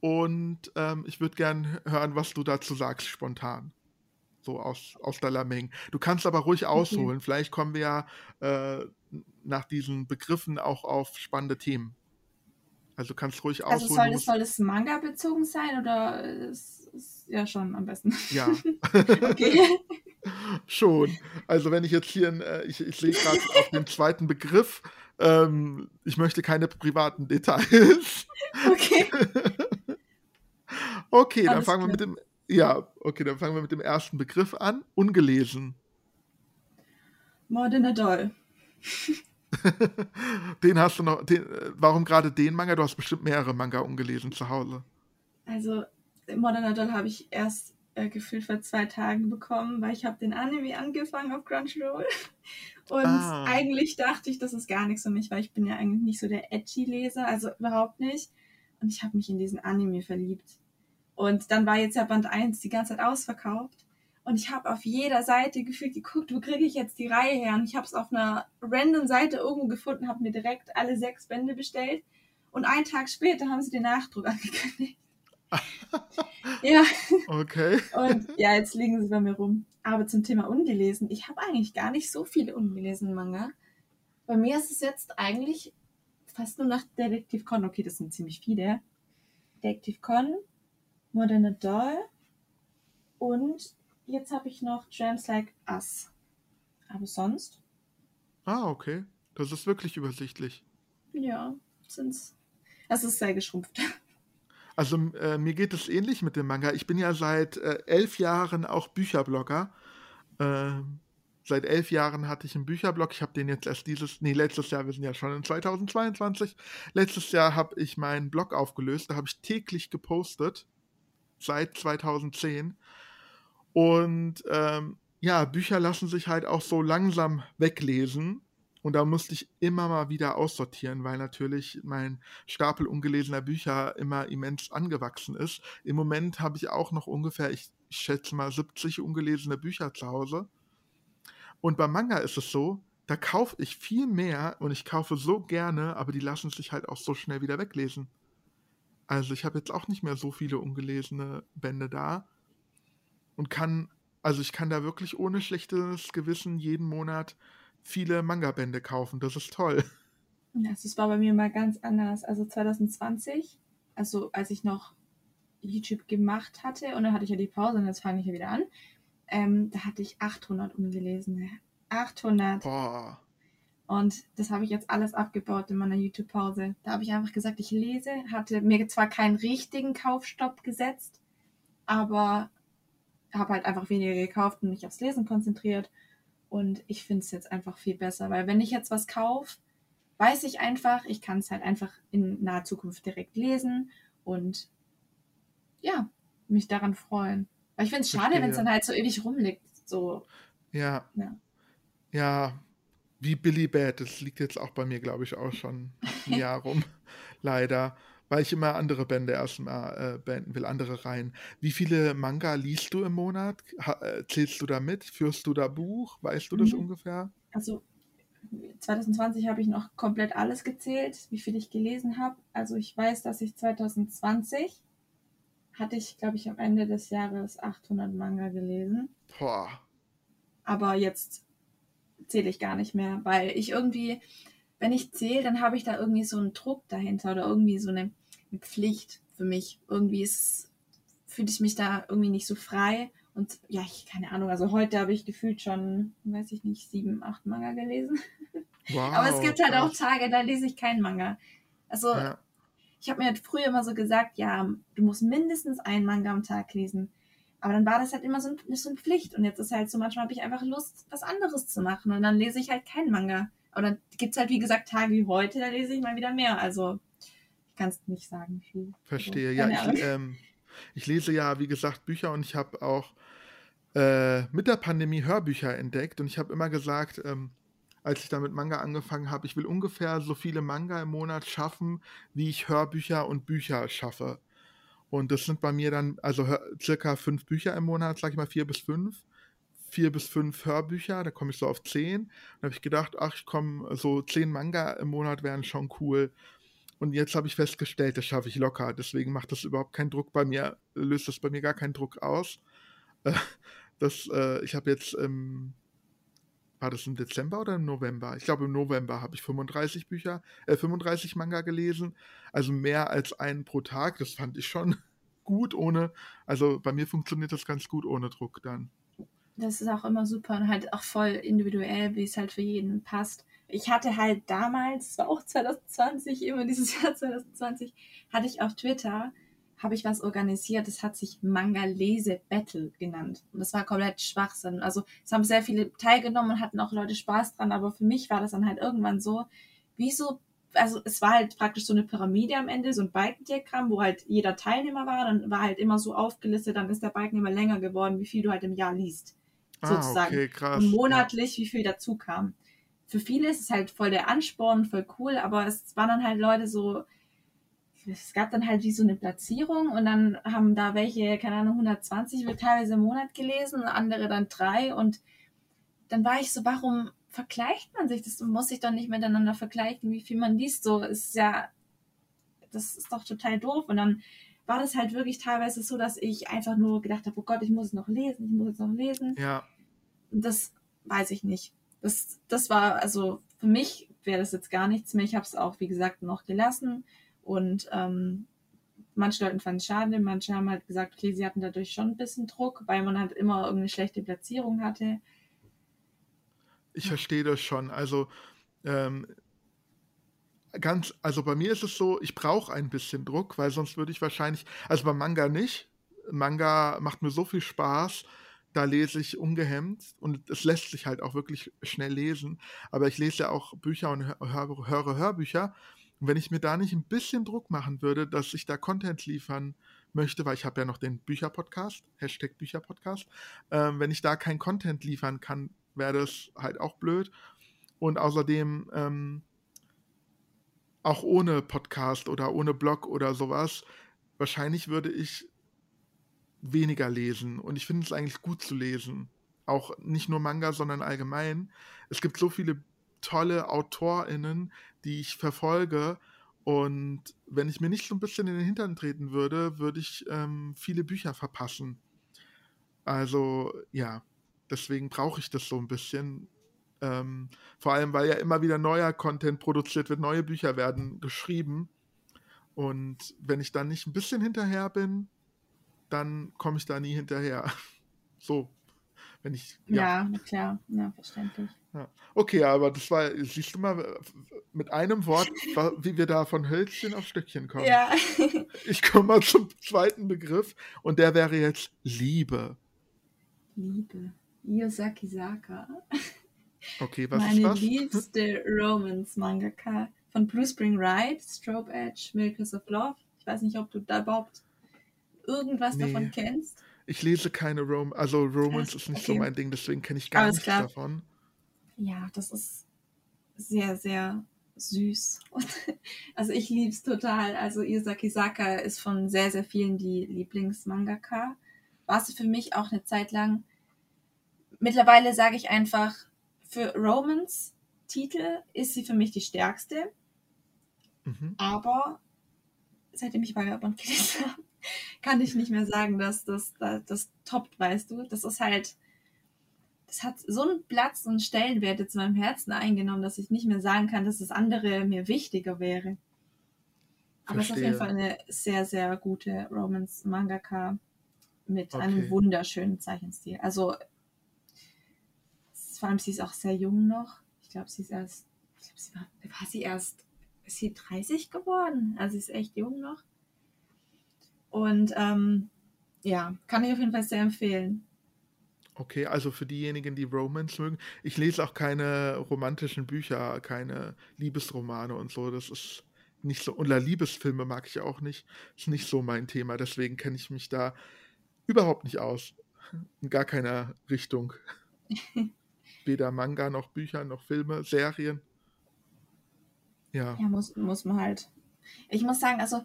Und ähm, ich würde gern hören, was du dazu sagst, spontan. So aus, aus der Lameng. Du kannst aber ruhig ausholen. Vielleicht kommen wir ja äh, nach diesen Begriffen auch auf spannende Themen. Also du kannst ruhig also ausholen. soll das, musst- soll das Manga bezogen sein oder ist, ist ja schon am besten? ja. Okay. Schon. Also wenn ich jetzt hier, ein, äh, ich, ich sehe gerade auf den zweiten Begriff, ähm, ich möchte keine privaten Details. okay. Okay, dann Alles fangen wir mit dem, ja, okay, dann fangen wir mit dem ersten Begriff an. Ungelesen. Modern Doll. Den hast du noch, den, äh, warum gerade den Manga? Du hast bestimmt mehrere Manga ungelesen zu Hause. Also Modern Doll habe ich erst äh, gefühlt vor zwei Tagen bekommen, weil ich habe den Anime angefangen auf Crunchyroll. Und Ah. eigentlich dachte ich, das ist gar nichts für mich, weil ich bin ja eigentlich nicht so der Edgy-Leser, also überhaupt nicht. Und ich habe mich in diesen Anime verliebt. Und dann war jetzt ja Band 1 die ganze Zeit ausverkauft. Und ich habe auf jeder Seite gefühlt geguckt, wo kriege ich jetzt die Reihe her? Und ich habe es auf einer random Seite irgendwo gefunden, habe mir direkt alle sechs Bände bestellt. Und einen Tag später haben sie den Nachdruck angekündigt. ja, Okay. und ja, jetzt liegen sie bei mir rum. Aber zum Thema ungelesen, ich habe eigentlich gar nicht so viele ungelesene Manga. Bei mir ist es jetzt eigentlich fast nur nach Detektiv Con. Okay, das sind ziemlich viele. Detektiv Con, Modern Doll und jetzt habe ich noch Dreams Like Us. Aber sonst, Ah, okay. Das ist wirklich übersichtlich. ja, sind's. Es ist sehr geschrumpft. Also äh, mir geht es ähnlich mit dem Manga. Ich bin ja seit äh, elf Jahren auch Bücherblogger. Ähm, seit elf Jahren hatte ich einen Bücherblog. Ich habe den jetzt erst dieses, nee, letztes Jahr, wir sind ja schon in 2022. Letztes Jahr habe ich meinen Blog aufgelöst. Da habe ich täglich gepostet. Seit 2010. Und ähm, ja, Bücher lassen sich halt auch so langsam weglesen. Und da musste ich immer mal wieder aussortieren, weil natürlich mein Stapel ungelesener Bücher immer immens angewachsen ist. Im Moment habe ich auch noch ungefähr, ich schätze mal 70 ungelesene Bücher zu Hause. Und beim Manga ist es so, da kaufe ich viel mehr und ich kaufe so gerne, aber die lassen sich halt auch so schnell wieder weglesen. Also ich habe jetzt auch nicht mehr so viele ungelesene Bände da und kann, also ich kann da wirklich ohne schlechtes Gewissen jeden Monat viele Manga-Bände kaufen. Das ist toll. Das war bei mir mal ganz anders. Also 2020, also als ich noch YouTube gemacht hatte und dann hatte ich ja die Pause und jetzt fange ich ja wieder an. Ähm, da hatte ich 800 ungelesene. 800. Boah. Und das habe ich jetzt alles abgebaut in meiner YouTube-Pause. Da habe ich einfach gesagt, ich lese, hatte mir zwar keinen richtigen Kaufstopp gesetzt, aber habe halt einfach weniger gekauft und mich aufs Lesen konzentriert. Und ich finde es jetzt einfach viel besser, weil wenn ich jetzt was kaufe, weiß ich einfach, ich kann es halt einfach in naher Zukunft direkt lesen und ja, mich daran freuen. Weil ich finde es schade, wenn es dann halt so ewig rumliegt. So. Ja. ja. Ja, wie Billy Bad, das liegt jetzt auch bei mir, glaube ich, auch schon ein Jahr rum. Leider. Weil ich immer andere Bände erstmal äh, beenden will, andere Reihen. Wie viele Manga liest du im Monat? Ha, äh, zählst du da mit? Führst du da Buch? Weißt du das mhm. ungefähr? Also 2020 habe ich noch komplett alles gezählt, wie viel ich gelesen habe. Also ich weiß, dass ich 2020 hatte ich, glaube ich, am Ende des Jahres 800 Manga gelesen. Boah. Aber jetzt zähle ich gar nicht mehr, weil ich irgendwie, wenn ich zähle, dann habe ich da irgendwie so einen Druck dahinter oder irgendwie so eine, eine Pflicht für mich. Irgendwie fühle ich mich da irgendwie nicht so frei. Und ja, ich keine Ahnung, also heute habe ich gefühlt schon, weiß ich nicht, sieben, acht Manga gelesen. Wow, Aber es gibt halt auch Tage, da lese ich keinen Manga. Also ja. ich habe mir halt früher immer so gesagt, ja, du musst mindestens einen Manga am Tag lesen. Aber dann war das halt immer so, ein, so eine Pflicht. Und jetzt ist halt so, manchmal habe ich einfach Lust, was anderes zu machen. Und dann lese ich halt keinen Manga. Aber dann gibt es halt, wie gesagt, Tage wie heute, da lese ich mal wieder mehr. Also ich kann es nicht sagen. Viel. Verstehe, also, ja. Ich, ähm, ich, lese ja, wie gesagt, Bücher und ich habe auch äh, mit der Pandemie Hörbücher entdeckt. Und ich habe immer gesagt, ähm, als ich da mit Manga angefangen habe, ich will ungefähr so viele Manga im Monat schaffen, wie ich Hörbücher und Bücher schaffe. Und das sind bei mir dann, also circa fünf Bücher im Monat, sag ich mal vier bis fünf. Vier bis fünf Hörbücher, da komme ich so auf zehn. Und habe ich gedacht, ach, ich komme, so zehn Manga im Monat wären schon cool. Und jetzt habe ich festgestellt, das schaffe ich locker. Deswegen macht das überhaupt keinen Druck bei mir, löst das bei mir gar keinen Druck aus. Das, äh, ich habe jetzt war das im Dezember oder im November? Ich glaube, im November habe ich 35 Bücher, äh, 35 Manga gelesen. Also mehr als einen pro Tag. Das fand ich schon gut ohne, also bei mir funktioniert das ganz gut ohne Druck dann. Das ist auch immer super und halt auch voll individuell, wie es halt für jeden passt. Ich hatte halt damals, es war auch 2020, immer dieses Jahr 2020, hatte ich auf Twitter habe ich was organisiert, das hat sich Manga Lese Battle genannt. Und das war komplett Schwachsinn. Also es haben sehr viele teilgenommen und hatten auch Leute Spaß dran, aber für mich war das dann halt irgendwann so, wie so, also es war halt praktisch so eine Pyramide am Ende, so ein Balkendiagramm, wo halt jeder Teilnehmer war, dann war halt immer so aufgelistet, dann ist der Balken immer länger geworden, wie viel du halt im Jahr liest. Ah, sozusagen. Okay, krass. Und monatlich, ja. wie viel dazu kam. Für viele ist es halt voll der Ansporn, voll cool, aber es waren dann halt Leute so, es gab dann halt wie so eine Platzierung und dann haben da welche, keine Ahnung, 120 wird teilweise im Monat gelesen, andere dann drei und dann war ich so, warum vergleicht man sich? Das muss sich doch nicht miteinander vergleichen, wie viel man liest. So ist ja, das ist doch total doof. Und dann war das halt wirklich teilweise so, dass ich einfach nur gedacht habe, oh Gott, ich muss es noch lesen, ich muss es noch lesen. Ja. Und das weiß ich nicht. Das, das war, also für mich wäre das jetzt gar nichts mehr. Ich habe es auch, wie gesagt, noch gelassen. Und ähm, manche Leute fanden es schade, manche haben halt gesagt, okay, sie hatten dadurch schon ein bisschen Druck, weil man halt immer irgendeine schlechte Platzierung hatte. Ich verstehe das schon. Also ähm, ganz, also bei mir ist es so, ich brauche ein bisschen Druck, weil sonst würde ich wahrscheinlich, also beim Manga nicht. Manga macht mir so viel Spaß, da lese ich ungehemmt und es lässt sich halt auch wirklich schnell lesen. Aber ich lese ja auch Bücher und höre, höre Hörbücher und wenn ich mir da nicht ein bisschen Druck machen würde, dass ich da Content liefern möchte, weil ich habe ja noch den Bücherpodcast, Hashtag Bücherpodcast, ähm, wenn ich da kein Content liefern kann, wäre das halt auch blöd. Und außerdem ähm, auch ohne Podcast oder ohne Blog oder sowas, wahrscheinlich würde ich weniger lesen und ich finde es eigentlich gut zu lesen. Auch nicht nur Manga, sondern allgemein. Es gibt so viele tolle AutorInnen, die ich verfolge und wenn ich mir nicht so ein bisschen in den Hintern treten würde, würde ich ähm, viele Bücher verpassen. Also ja, deswegen brauche ich das so ein bisschen. Ähm, vor allem, weil ja immer wieder neuer Content produziert wird, neue Bücher werden geschrieben. Und wenn ich dann nicht ein bisschen hinterher bin, dann komme ich da nie hinterher. So, wenn ich. Ja, ja klar, ja, verständlich. Ja. Okay, aber das war, siehst du mal, mit einem Wort, wie wir da von Hölzchen auf Stöckchen kommen. Ja. Ich komme mal zum zweiten Begriff und der wäre jetzt Liebe. Liebe. Yosaki Saka. Okay, was Meine ist das? liebste Romance-Mangaka von Blue Spring Ride, Strobe Edge, Miracles of Love. Ich weiß nicht, ob du da überhaupt irgendwas Nee. davon kennst. Ich lese keine Rom, also Romance ist nicht so okay. mein Ding, deswegen kenne ich gar Alles nichts klar. davon. Ja, das ist sehr, sehr süß. Und, also ich liebe es total. Also Yosaki Saka ist von sehr, sehr vielen die Lieblingsmangaka. War sie für mich auch eine Zeit lang. Mittlerweile sage ich einfach, für Romance-Titel ist sie für mich die stärkste. Mhm. Aber seitdem ich Vagabond gelesen habe, kann ich nicht mehr sagen, dass das, das, das toppt, weißt du. Das ist halt, das hat so einen Platz und Stellenwert jetzt in meinem Herzen eingenommen, dass ich nicht mehr sagen kann, dass das andere mir wichtiger wäre. Aber es ist auf jeden. Fall eine sehr, sehr gute Romance-Mangaka mit einem Okay. wunderschönen Zeichenstil. Also, vor allem sie ist auch sehr jung noch. Ich glaube, sie ist erst, ich glaube, sie war, war sie erst, ist sie 30 geworden? Also, sie ist echt jung noch. Und ähm, ja, kann ich auf jeden Fall sehr empfehlen. Okay, also für diejenigen, die Romance mögen. Ich lese auch keine romantischen Bücher, keine Liebesromane und so. Das ist nicht so. Oder Liebesfilme mag ich auch nicht. Ist nicht so mein Thema. Deswegen kenne ich mich da überhaupt nicht aus. In gar keiner Richtung. Weder Manga noch Bücher noch Filme, Serien. Ja. Ja, muss, muss man halt. Ich muss sagen, also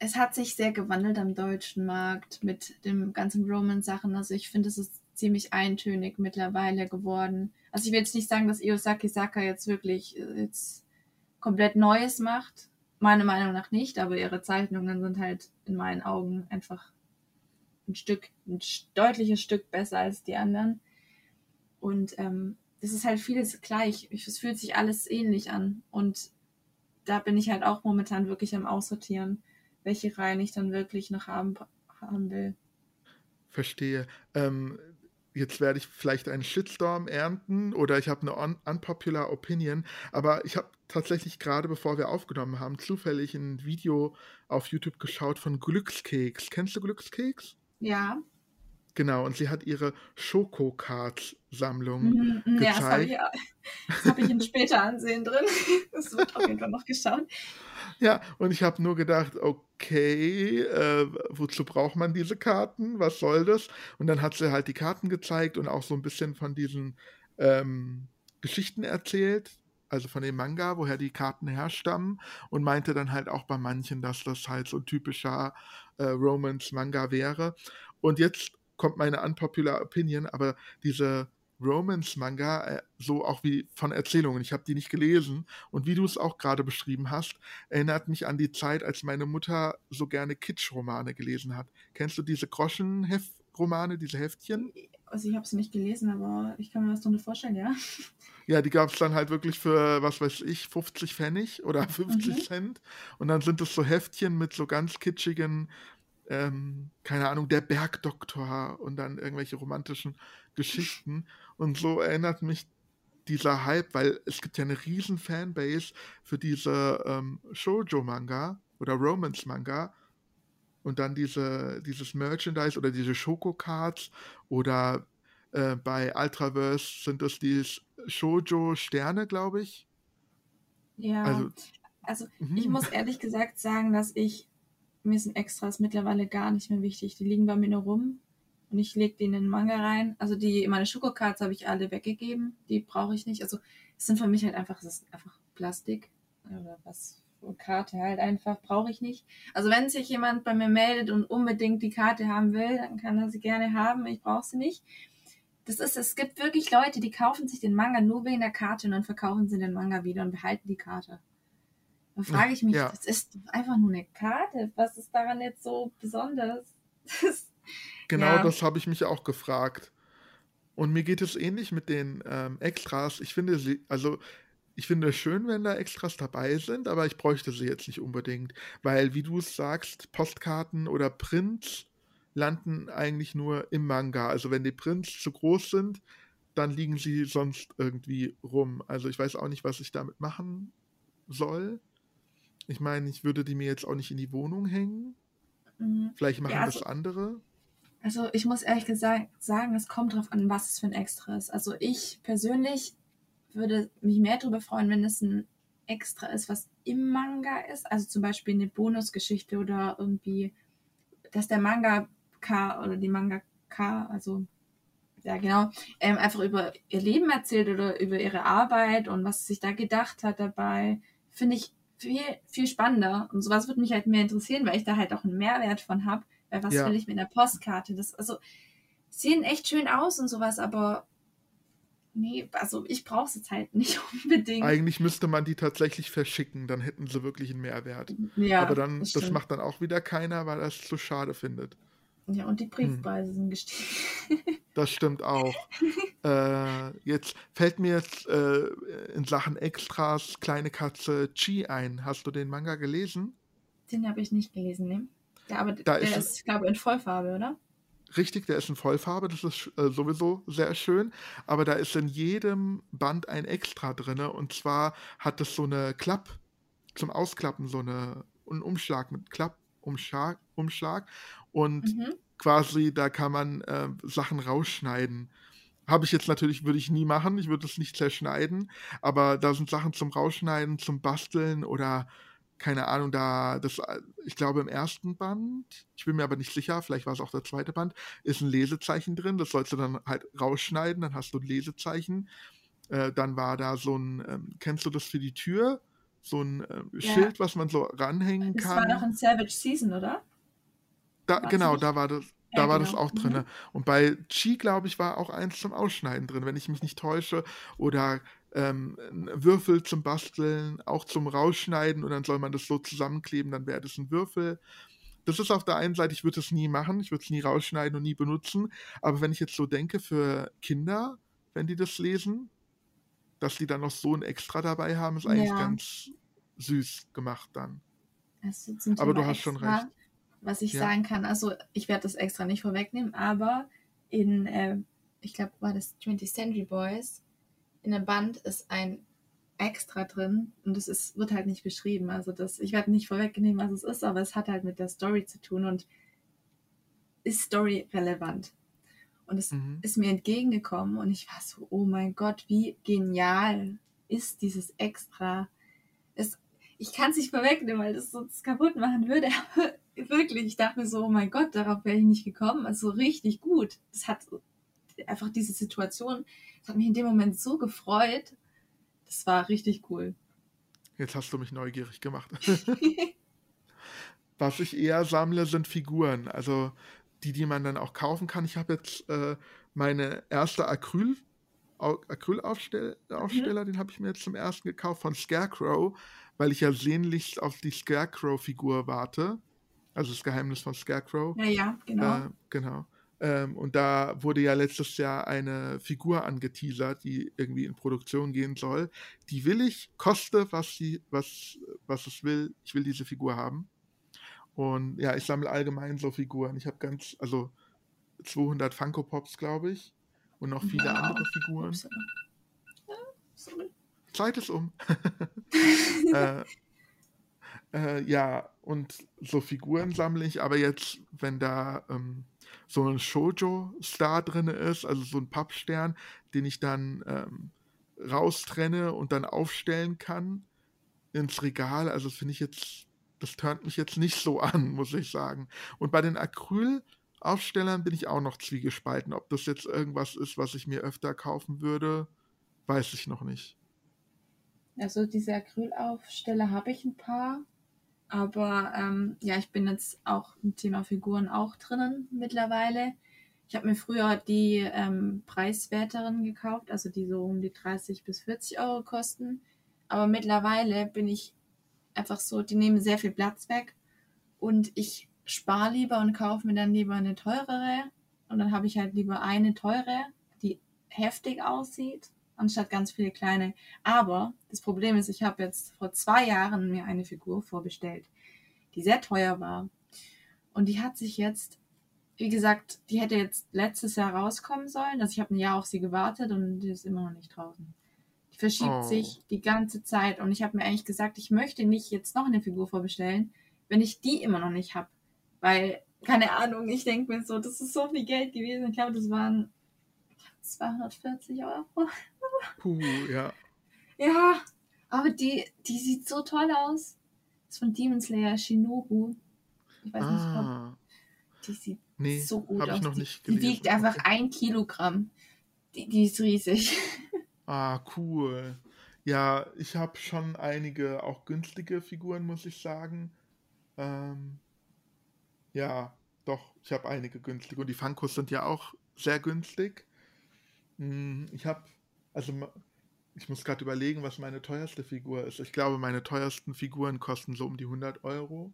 es hat sich sehr gewandelt am deutschen Markt mit den ganzen Romance-Sachen. Also ich finde, es ist ziemlich eintönig mittlerweile geworden. Also ich will jetzt nicht sagen, dass Iosaki Saka jetzt wirklich äh, jetzt komplett Neues macht. Meiner Meinung nach nicht, aber ihre Zeichnungen sind halt in meinen Augen einfach ein Stück, ein deutliches Stück besser als die anderen. Und ähm, es ist halt vieles gleich. Ich- Es fühlt sich alles ähnlich an. Und da bin ich halt auch momentan wirklich am Aussortieren, welche Reihen ich dann wirklich noch haben, haben will. Verstehe. Ähm, jetzt werde ich vielleicht einen Shitstorm ernten oder ich habe eine un unpopular Opinion, aber ich habe tatsächlich gerade, bevor wir aufgenommen haben, zufällig ein Video auf YouTube geschaut von Glückskeks. Kennst du Glückskeks? Ja, Genau, und sie hat ihre Schokocards-Sammlung mhm, mhm, ja das habe gezeigt. ich, hab ich in später Ansehen drin. Das wird auf jeden Fall noch geschaut. Ja, und ich habe nur gedacht, okay, äh, wozu braucht man diese Karten? Was soll das? Und dann hat sie halt die Karten gezeigt und auch so ein bisschen von diesen ähm, Geschichten erzählt, also von dem Manga, woher die Karten herstammen und meinte dann halt auch bei manchen, dass das halt so ein typischer äh, Romance-Manga wäre. Und jetzt kommt meine unpopular Opinion, aber diese Romance-Manga, äh, so auch wie von Erzählungen, ich habe die nicht gelesen und wie du es auch gerade beschrieben hast, erinnert mich an die Zeit, als meine Mutter so gerne Kitsch-Romane gelesen hat. Kennst du diese Groschen-Romane, diese Heftchen? Also ich habe sie nicht gelesen, aber ich kann mir das darunter vorstellen, ja. Ja, die gab es dann halt wirklich für, was weiß ich, 50 Pfennig oder 50 Mhm. Cent. Und dann sind es so Heftchen mit so ganz kitschigen, ähm, keine Ahnung, der Bergdoktor und dann irgendwelche romantischen Geschichten. Und so erinnert mich dieser Hype, weil es gibt ja eine riesen Fanbase für diese ähm, Shoujo-Manga oder Romance-Manga. Und dann diese, dieses Merchandise oder diese Schokocards oder äh, bei Ultraverse sind es die Shoujo-Sterne, glaube ich. Ja, Also, also mhm. ich muss ehrlich gesagt sagen, dass ich, mir sind Extras mittlerweile gar nicht mehr wichtig. Die liegen bei mir nur rum und ich lege die in den Manga rein. Also die, meine Schokocards habe ich alle weggegeben. Die brauche ich nicht. Also es sind für mich halt einfach, es ist einfach Plastik oder was Karte halt einfach, brauche ich nicht. Also wenn sich jemand bei mir meldet und unbedingt die Karte haben will, dann kann er sie gerne haben, ich brauche sie nicht. Das ist, es gibt wirklich Leute, die kaufen sich den Manga nur wegen der Karte und dann verkaufen sie den Manga wieder und behalten die Karte. Da frage ich mich, ja. das ist einfach nur eine Karte. Was ist daran jetzt so besonders? Das, genau ja. das habe ich mich auch gefragt. Und mir geht es ähnlich mit den ähm, Extras. Ich finde sie, also ich finde es schön, wenn da Extras dabei sind, aber ich bräuchte sie jetzt nicht unbedingt. Weil, wie du es sagst, Postkarten oder Prints landen eigentlich nur im Manga. Also wenn die Prints zu groß sind, dann liegen sie sonst irgendwie rum. Also ich weiß auch nicht, was ich damit machen soll. Ich meine, ich würde die mir jetzt auch nicht in die Wohnung hängen. Mhm. Vielleicht machen ja, also, das andere. Also ich muss ehrlich gesagt sagen, es kommt darauf an, was es für ein Extra ist. Also ich persönlich würde mich mehr darüber freuen, wenn es ein Extra ist, was im Manga ist. Also zum Beispiel eine Bonusgeschichte oder irgendwie, dass der Manga-K oder die Manga-K, also ja genau, ähm, einfach über ihr Leben erzählt oder über ihre Arbeit und was sie sich da gedacht hat dabei. Finde ich viel, viel spannender. Und sowas würde mich halt mehr interessieren, weil ich da halt auch einen Mehrwert von habe. Weil was ja. will ich mit einer Postkarte? Das, also, sehen echt schön aus und sowas, aber nee, also ich brauche es jetzt halt nicht unbedingt. Eigentlich müsste man die tatsächlich verschicken, dann hätten sie wirklich einen Mehrwert. Ja, Aber dann, das, das macht dann auch wieder keiner, weil er es zu schade findet. Ja, und die Briefpreise hm. sind gestiegen. Das stimmt auch. äh, jetzt fällt mir jetzt äh, in Sachen Extras kleine Katze Chi ein. Hast du den Manga gelesen? Den habe ich nicht gelesen, ne? Ja, aber da der ist, ist glaube ich, in Vollfarbe, oder? Richtig, der ist in Vollfarbe, das ist äh, sowieso sehr schön. Aber da ist in jedem Band ein Extra drin. Und zwar hat es so eine Klapp zum Ausklappen, so eine, einen Umschlag mit Klappumschlag. Umschlag. Und mhm. quasi, da kann man äh, Sachen rausschneiden. Habe ich jetzt natürlich, würde ich nie machen, ich würde es nicht zerschneiden, aber da sind Sachen zum Rausschneiden, zum Basteln oder keine Ahnung, da, das, äh, ich glaube im ersten Band, ich bin mir aber nicht sicher, vielleicht war es auch der zweite Band, ist ein Lesezeichen drin, das sollst du dann halt rausschneiden, dann hast du ein Lesezeichen. Äh, dann war da so ein, ähm, kennst du das für die Tür? So ein äh, ja. Schild, was man so ranhängen das kann. Das war noch in Savage Season, oder? Da, genau, da war das, da ja, war genau. das auch drin. Mhm. Und bei Chi, glaube ich, war auch eins zum Ausschneiden drin, wenn ich mich nicht täusche. Oder ähm, Würfel zum Basteln, auch zum Rausschneiden und dann soll man das so zusammenkleben, dann wäre das ein Würfel. Das ist auf der einen Seite, ich würde es nie machen, ich würde es nie rausschneiden und nie benutzen. Aber wenn ich jetzt so denke, für Kinder, wenn die das lesen, dass die dann noch so ein Extra dabei haben, ist eigentlich ja. ganz süß gemacht dann. aber du hast extra, schon recht. Was ich ja. sagen kann, also ich werde das extra nicht vorwegnehmen, aber in, äh, ich glaube, war das 20th Century Boys, in dem Band ist ein Extra drin und es ist, wird halt nicht beschrieben. Also das, ich werde nicht vorwegnehmen, was es ist, aber es hat halt mit der Story zu tun und ist Story relevant. Und es mhm. ist mir entgegengekommen und ich war so, oh mein Gott, wie genial ist dieses Extra. Es, ich kann es nicht vorwegnehmen, weil das sonst kaputt machen würde. Aber wirklich, ich dachte mir so, oh mein Gott, darauf wäre ich nicht gekommen. Also richtig gut. Es hat einfach diese Situation, das hat mich in dem Moment so gefreut. Das war richtig cool. Jetzt hast du mich neugierig gemacht. Was ich eher sammle, sind Figuren. Also die, die man dann auch kaufen kann. Ich habe jetzt äh, meine erste Acryl, Acrylaufsteller, mhm. den habe ich mir jetzt zum ersten gekauft von Scarecrow, weil ich ja sehnlichst auf die Scarecrow-Figur warte. Also das Geheimnis von Scarecrow. Ja, ja, genau. Äh, genau. Ähm, und da wurde ja letztes Jahr eine Figur angeteasert, die irgendwie in Produktion gehen soll. Die will ich, koste, was, sie, was, was es will. Ich will diese Figur haben. Und ja, ich sammle allgemein so Figuren. Ich habe ganz, also 200 Funko Pops, glaube ich. Und noch viele wow. andere Figuren. Zeit ist um. äh, äh, ja, und so Figuren sammle ich, aber jetzt, wenn da ähm, so ein Shoujo-Star drin ist, also so ein Pappstern, den ich dann ähm, raustrenne und dann aufstellen kann ins Regal. Also das finde ich jetzt, das turnt mich jetzt nicht so an, muss ich sagen. Und bei den Acryl-Aufstellern bin ich auch noch zwiegespalten. Ob das jetzt irgendwas ist, was ich mir öfter kaufen würde, weiß ich noch nicht. Also diese Acrylaufsteller habe ich ein paar. Aber ähm, ja, ich bin jetzt auch im Thema Figuren auch drinnen mittlerweile. Ich habe mir früher die ähm, preiswerteren gekauft, also die so um die 30 bis 40 Euro kosten. Aber mittlerweile bin ich einfach so, die nehmen sehr viel Platz weg. Und ich spare lieber und kaufe mir dann lieber eine teurere. Und dann habe ich halt lieber eine teure, die heftig aussieht, anstatt ganz viele kleine. Aber das Problem ist, ich habe jetzt vor zwei Jahren mir eine Figur vorbestellt, die sehr teuer war. Und die hat sich jetzt, wie gesagt, die hätte jetzt letztes Jahr rauskommen sollen. Also ich habe ein Jahr auf sie gewartet und die ist immer noch nicht draußen. Die verschiebt oh. sich die ganze Zeit. Und ich habe mir eigentlich gesagt, ich möchte nicht jetzt noch eine Figur vorbestellen, wenn ich die immer noch nicht habe. Weil, keine Ahnung, ich denke mir so, das ist so viel Geld gewesen. Ich glaube, das waren 240 Euro. Puh, ja. Ja, aber die, die sieht so toll aus. Das ist von Demon Slayer Shinobu. Ich weiß ah. nicht, ob ah. die sieht nee, so gut aus. Ich noch die, nicht gelesen. die wiegt einfach okay. ein Kilogramm. Die, die ist riesig. Ah, cool. Ja, ich habe schon einige auch günstige Figuren, muss ich sagen. Ähm, ja, doch, ich habe einige günstige. Und die Funkos sind ja auch sehr günstig. Hm, ich habe, also ich muss gerade überlegen, was meine teuerste Figur ist. Ich glaube, meine teuersten Figuren kosten so um die 100 Euro.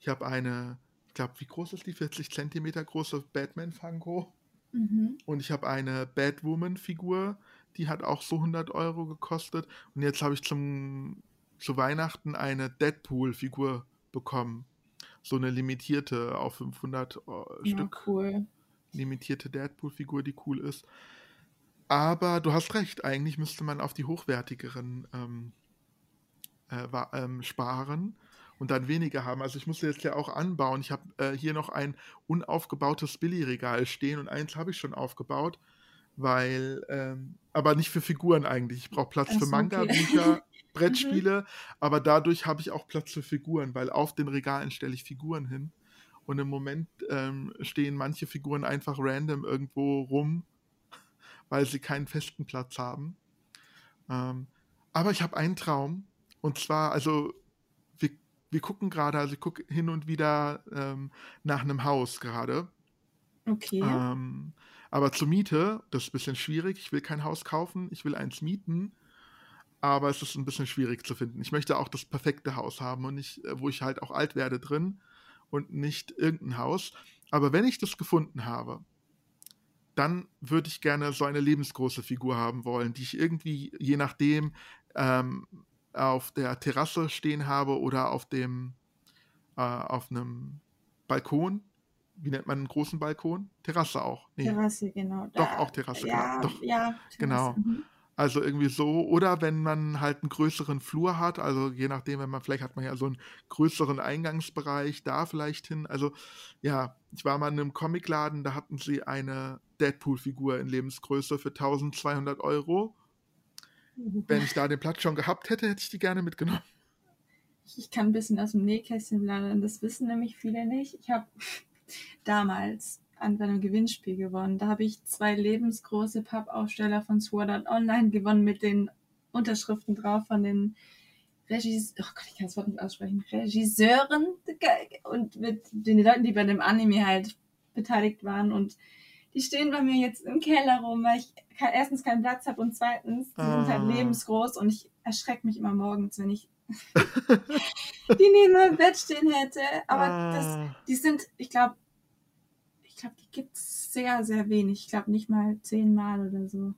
Ich habe eine, ich glaube, wie groß ist die? 40 Zentimeter große Batman Funko. Mhm. Und ich habe eine Batwoman-Figur, die hat auch so 100 Euro gekostet. Und jetzt habe ich zum, zu Weihnachten eine Deadpool-Figur bekommen. So eine limitierte auf 500 äh, ja, Stück. cool. Limitierte Deadpool-Figur, die cool ist. Aber du hast recht, eigentlich müsste man auf die hochwertigeren ähm, äh, ähm, sparen und dann weniger haben. Also ich musste jetzt ja auch anbauen. Ich habe äh, hier noch ein unaufgebautes Billigregal stehen und eins habe ich schon aufgebaut, weil, ähm, aber nicht für Figuren eigentlich. Ich brauche Platz Ach, für Manga, okay. Bücher, Brettspiele, aber dadurch habe ich auch Platz für Figuren, weil auf den Regalen stelle ich Figuren hin. Und im Moment ähm, stehen manche Figuren einfach random irgendwo rum weil sie keinen festen Platz haben. Ähm, aber ich habe einen Traum. Und zwar, also wir, wir gucken gerade, also ich gucke hin und wieder ähm, nach einem Haus gerade. Okay. Ähm, aber zur Miete, das ist ein bisschen schwierig. Ich will kein Haus kaufen, ich will eins mieten. Aber es ist ein bisschen schwierig zu finden. Ich möchte auch das perfekte Haus haben und nicht, äh, wo ich halt auch alt werde drin und nicht irgendein Haus. Aber wenn ich das gefunden habe, dann würde ich gerne so eine lebensgroße Figur haben wollen, die ich irgendwie, je nachdem, ähm, auf der Terrasse stehen habe oder auf dem, äh, auf einem Balkon. Wie nennt man einen großen Balkon? Terrasse auch. Nee. Terrasse, genau. Doch, auch Terrasse, ja, genau. Doch, ja, Terrasse. genau. Mhm. Also irgendwie so. Oder wenn man halt einen größeren Flur hat, also je nachdem, wenn man, vielleicht hat man ja so einen größeren Eingangsbereich, da vielleicht hin. Also ja, ich war mal in einem Comicladen, da hatten sie eine Deadpool-Figur in Lebensgröße für 1200 Euro. Wenn ich da den Platz schon gehabt hätte, hätte ich die gerne mitgenommen. Ich kann ein bisschen aus dem Nähkästchen lernen, das wissen nämlich viele nicht. Ich habe damals an einem Gewinnspiel gewonnen. Da habe ich zwei lebensgroße Pappaufsteller von Sword Art Online gewonnen mit den Unterschriften drauf von den Regis oh Gott, ich kann das Wort nicht aussprechen, Regisseuren und mit den Leuten, die bei dem Anime halt beteiligt waren und die stehen bei mir jetzt im Keller rum, weil ich erstens keinen Platz habe und zweitens, die ah. sind halt ah. lebensgroß und ich erschrecke mich immer morgens, wenn ich die neben meinem Bett stehen hätte. Aber ah. das, die sind, ich glaube, glaube, die gibt es sehr, sehr wenig. Ich glaube nicht mal zehnmal oder so.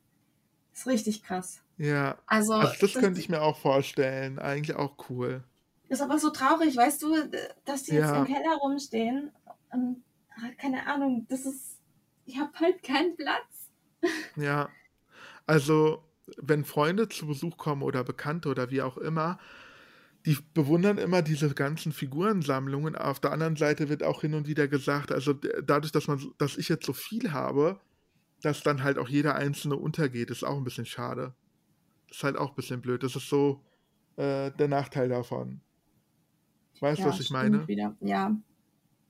ist richtig krass. Ja. Also, also das, das, könnte ich mir auch vorstellen. Eigentlich auch cool. Ist aber so traurig, weißt du, dass die jetzt ja. im Keller rumstehen. Und, keine Ahnung, das ist. Ich habe halt keinen Platz. Ja. Also, wenn Freunde zu Besuch kommen oder Bekannte oder wie auch immer, die bewundern immer diese ganzen Figurensammlungen. Auf der anderen Seite wird auch hin und wieder gesagt, also dadurch, dass man, dass ich jetzt so viel habe, dass dann halt auch jeder einzelne untergeht, ist auch ein bisschen schade. Ist halt auch ein bisschen blöd. Das ist so äh, der Nachteil davon. Weißt du, ja, was ich meine? Wieder. Ja,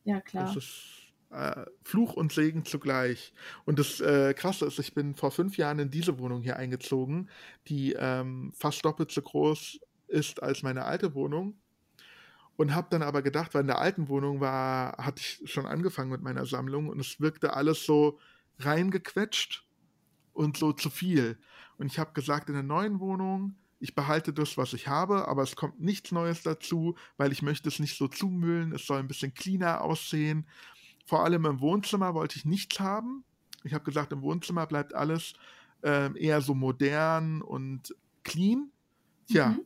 ja klar. Das ist, äh, Fluch und Segen zugleich. Und das äh, Krasse ist, ich bin vor fünf Jahren in diese Wohnung hier eingezogen, die ähm, fast doppelt so groß ist als meine alte Wohnung. Und habe dann aber gedacht, weil in der alten Wohnung war, hatte ich schon angefangen mit meiner Sammlung und es wirkte alles so reingequetscht und so zu viel. Und ich habe gesagt, in der neuen Wohnung, ich behalte das, was ich habe, aber es kommt nichts Neues dazu, weil ich möchte es nicht so zumüllen. Es soll ein bisschen cleaner aussehen. Vor allem im Wohnzimmer wollte ich nichts haben. Ich habe gesagt, im Wohnzimmer bleibt alles äh, eher so modern und clean. Tja, mhm.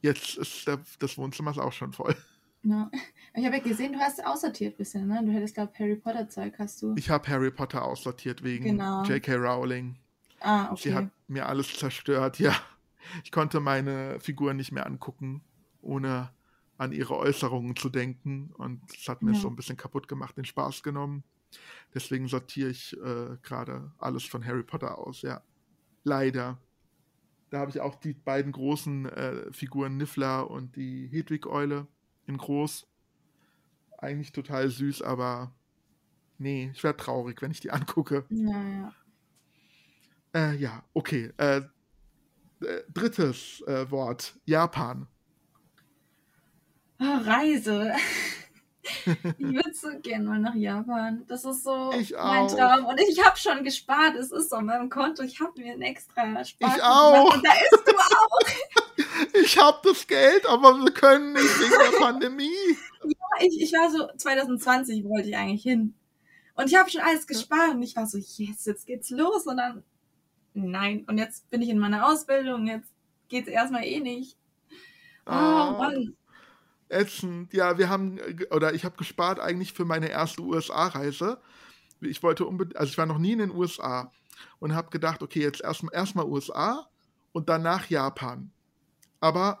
jetzt ist der, das Wohnzimmer auch schon voll. Ja. Ich habe ja gesehen, du hast aussortiert bisschen, ne? Du hättest, glaube Harry Potter Zeug, hast du? Ich habe Harry Potter aussortiert wegen genau. J.K. Rowling. Ah, okay. Sie hat mir alles zerstört, ja. Ich konnte meine Figuren nicht mehr angucken, ohne an ihre Äußerungen zu denken. Und es hat mir ja. so ein bisschen kaputt gemacht, den Spaß genommen. Deswegen sortiere ich äh, gerade alles von Harry Potter aus, ja. Leider. Da habe ich auch die beiden großen äh, Figuren Niffler und die Hedwig-Eule in groß. Eigentlich total süß, aber nee, ich werde traurig, wenn ich die angucke. Ja, ja. Äh, ja, okay. Äh, äh drittes äh, Wort: Japan. Oh, Reise. ich würde so gerne mal nach Japan. Das ist so mein Traum. Und ich habe schon gespart. Es ist so auf meinem Konto. Ich habe mir ein extra Spar Ich auch. Und da ist du auch. ich habe das Geld, aber wir können nicht wegen der Pandemie. Ja, ich, ich war so, 2020 wollte ich eigentlich hin. Und ich habe schon alles gespart. Und ich war so, yes, jetzt geht's los. Und dann, nein. Und jetzt bin ich in meiner Ausbildung. Jetzt geht's erstmal eh nicht. Oh, ah. Mann ätzend. Ja, wir haben, oder ich habe gespart eigentlich für meine erste USA-Reise. Ich wollte unbedingt, also ich war noch nie in den USA und habe gedacht, okay, jetzt erstmal erstmal USA und danach Japan. Aber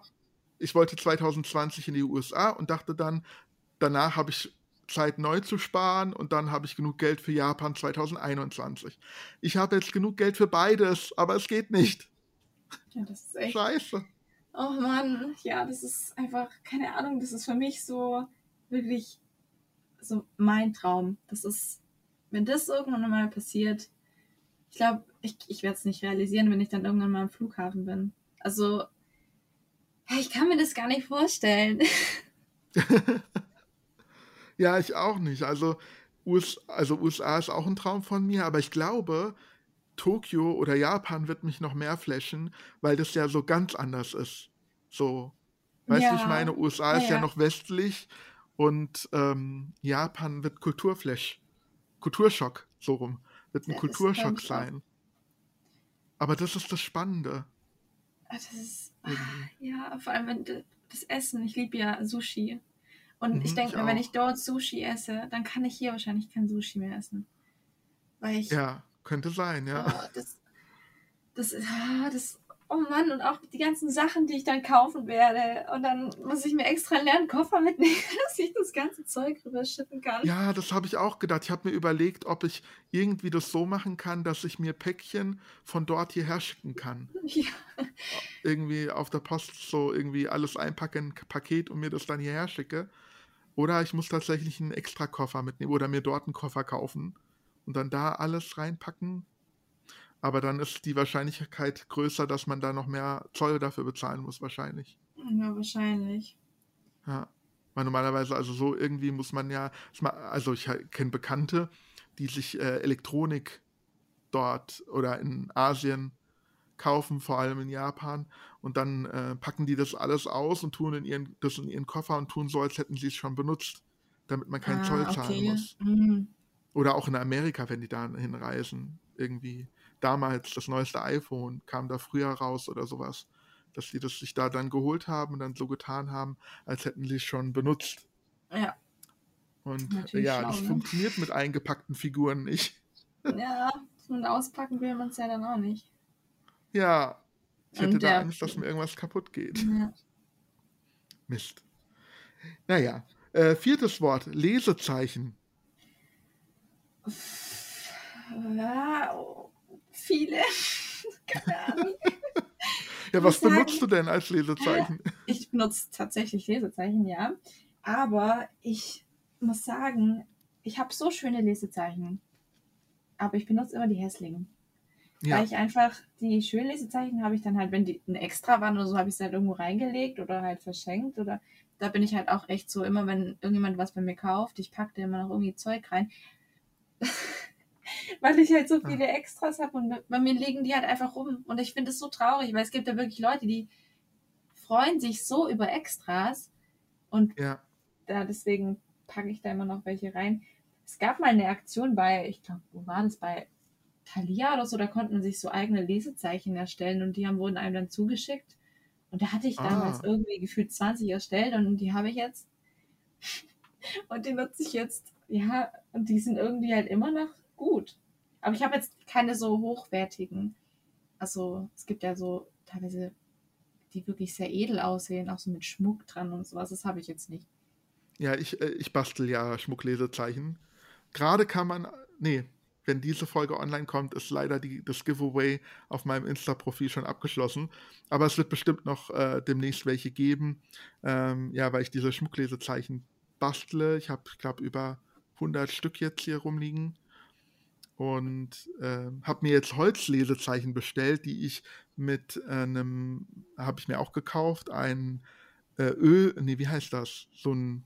ich wollte 2020 in die USA und dachte dann, danach habe ich Zeit neu zu sparen und dann habe ich genug Geld für Japan 2021. Ich habe jetzt genug Geld für beides, aber es geht nicht. Ja, das ist echt. Scheiße. Oh Mann, ja, das ist einfach, keine Ahnung, das ist für mich so wirklich so mein Traum. Das ist, wenn das irgendwann mal passiert, ich glaube, ich, ich werde es nicht realisieren, wenn ich dann irgendwann mal am Flughafen bin. Also, ich kann mir das gar nicht vorstellen. ja, ich auch nicht. Also, US, also USA ist auch ein Traum von mir, aber ich glaube, Tokio oder Japan wird mich noch mehr flashen, weil das ja so ganz anders ist. So, weißt ja. du, ich meine, USA ist ja, ja noch westlich und ähm, Japan wird Kulturflash, Kulturschock, so rum, wird ein ja, Kulturschock sein. Aber das ist das Spannende. Ah, das ist, ach, ja, vor allem das Essen. Ich liebe ja Sushi. Und mhm, ich denke mir, wenn ich dort Sushi esse, dann kann ich hier wahrscheinlich kein Sushi mehr essen. Weil ich, ja. Könnte sein, ja. Oh, das, das, ah, das, oh Mann, und auch die ganzen Sachen, die ich dann kaufen werde. Und dann muss ich mir extra einen leeren Koffer mitnehmen, dass ich das ganze Zeug rüberschippen kann. Ja, das habe ich auch gedacht. Ich habe mir überlegt, ob ich irgendwie das so machen kann, dass ich mir Päckchen von dort hierher schicken kann. Ja. Irgendwie auf der Post so irgendwie alles einpacken, ein Paket und mir das dann hierher schicke. Oder ich muss tatsächlich einen extra Koffer mitnehmen oder mir dort einen Koffer kaufen und dann da alles reinpacken. Aber dann ist die Wahrscheinlichkeit größer, dass man da noch mehr Zoll dafür bezahlen muss, wahrscheinlich. Ja, wahrscheinlich. Ja. Weil normalerweise, also so irgendwie muss man ja, also ich kenne Bekannte, die sich äh, Elektronik dort oder in Asien kaufen, vor allem in Japan, und dann äh, packen die das alles aus und tun in ihren, das in ihren Koffer und tun so, als hätten sie es schon benutzt, damit man keinen ah, Zoll zahlen okay. muss. Mhm. Oder auch in Amerika, wenn die da hinreisen. Irgendwie damals das neueste iPhone kam da früher raus oder sowas. Dass die das sich da dann geholt haben und dann so getan haben, als hätten sie es schon benutzt. Ja. Und Natürlich ja, schlau, das ne? funktioniert mit eingepackten Figuren nicht. Ja, und auspacken will man es ja dann auch nicht. Ja, ich hätte da Angst, dass mir irgendwas kaputt geht. Ja. Mist. Naja, äh, viertes Wort, Lesezeichen. Ja, viele. Keine Ahnung. ja, was sagen, benutzt du denn als Lesezeichen? Ich benutze tatsächlich Lesezeichen, ja. Aber ich muss sagen, ich habe so schöne Lesezeichen, aber ich benutze immer die hässlichen. Ja. Weil ich einfach die schönen Lesezeichen habe ich dann halt, wenn die ein extra waren oder so, habe ich sie halt irgendwo reingelegt oder halt verschenkt oder da bin ich halt auch echt so, immer wenn irgendjemand was bei mir kauft, ich packe da immer noch irgendwie Zeug rein. weil ich halt so Ah. viele Extras habe und bei mir liegen die halt einfach rum. Und ich finde es so traurig, weil es gibt ja wirklich Leute, die freuen sich so über Extras und Ja. da deswegen packe ich da immer noch welche rein. Es gab mal eine Aktion bei, ich glaube, wo war das bei Thalia oder so, da konnte man sich so eigene Lesezeichen erstellen und die haben, wurden einem dann zugeschickt. Und da hatte ich Ah. damals irgendwie gefühlt 20 erstellt und die habe ich jetzt. Und die nutze ich jetzt. Ja, und die sind irgendwie halt immer noch gut. Aber ich habe jetzt keine so hochwertigen. Also es gibt ja so teilweise, die wirklich sehr edel aussehen, auch so mit Schmuck dran und sowas. Das habe ich jetzt nicht. Ja, ich, äh, ich bastel ja Schmucklesezeichen. Gerade kann man, nee, wenn diese Folge online kommt, ist leider die, das Giveaway auf meinem Insta-Profil schon abgeschlossen. Aber es wird bestimmt noch äh, demnächst welche geben. Ähm, ja, weil ich diese Schmucklesezeichen bastle. Ich habe, ich glaube, über 100 Stück jetzt hier rumliegen. Und ähm, habe mir jetzt Holzlesezeichen bestellt, die ich mit einem, habe ich mir auch gekauft, ein äh, Öl, nee, wie heißt das? So ein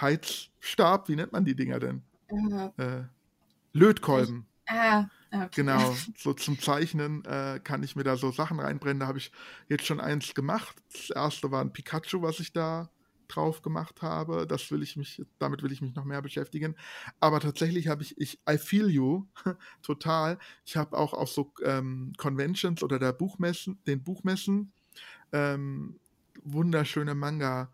Heizstab, wie nennt man die Dinger denn? Äh, Äh, Lötkolben. ah, okay. Genau, so zum Zeichnen äh, kann ich mir da so Sachen reinbrennen. Da habe ich jetzt schon eins gemacht. Das erste war ein Pikachu, was ich da drauf gemacht habe. Das will ich mich, damit will ich mich noch mehr beschäftigen. Aber tatsächlich habe ich, ich, I feel you, total. Ich habe auch auf so ähm, Conventions oder der Buchmessen, den Buchmessen ähm, wunderschöne Manga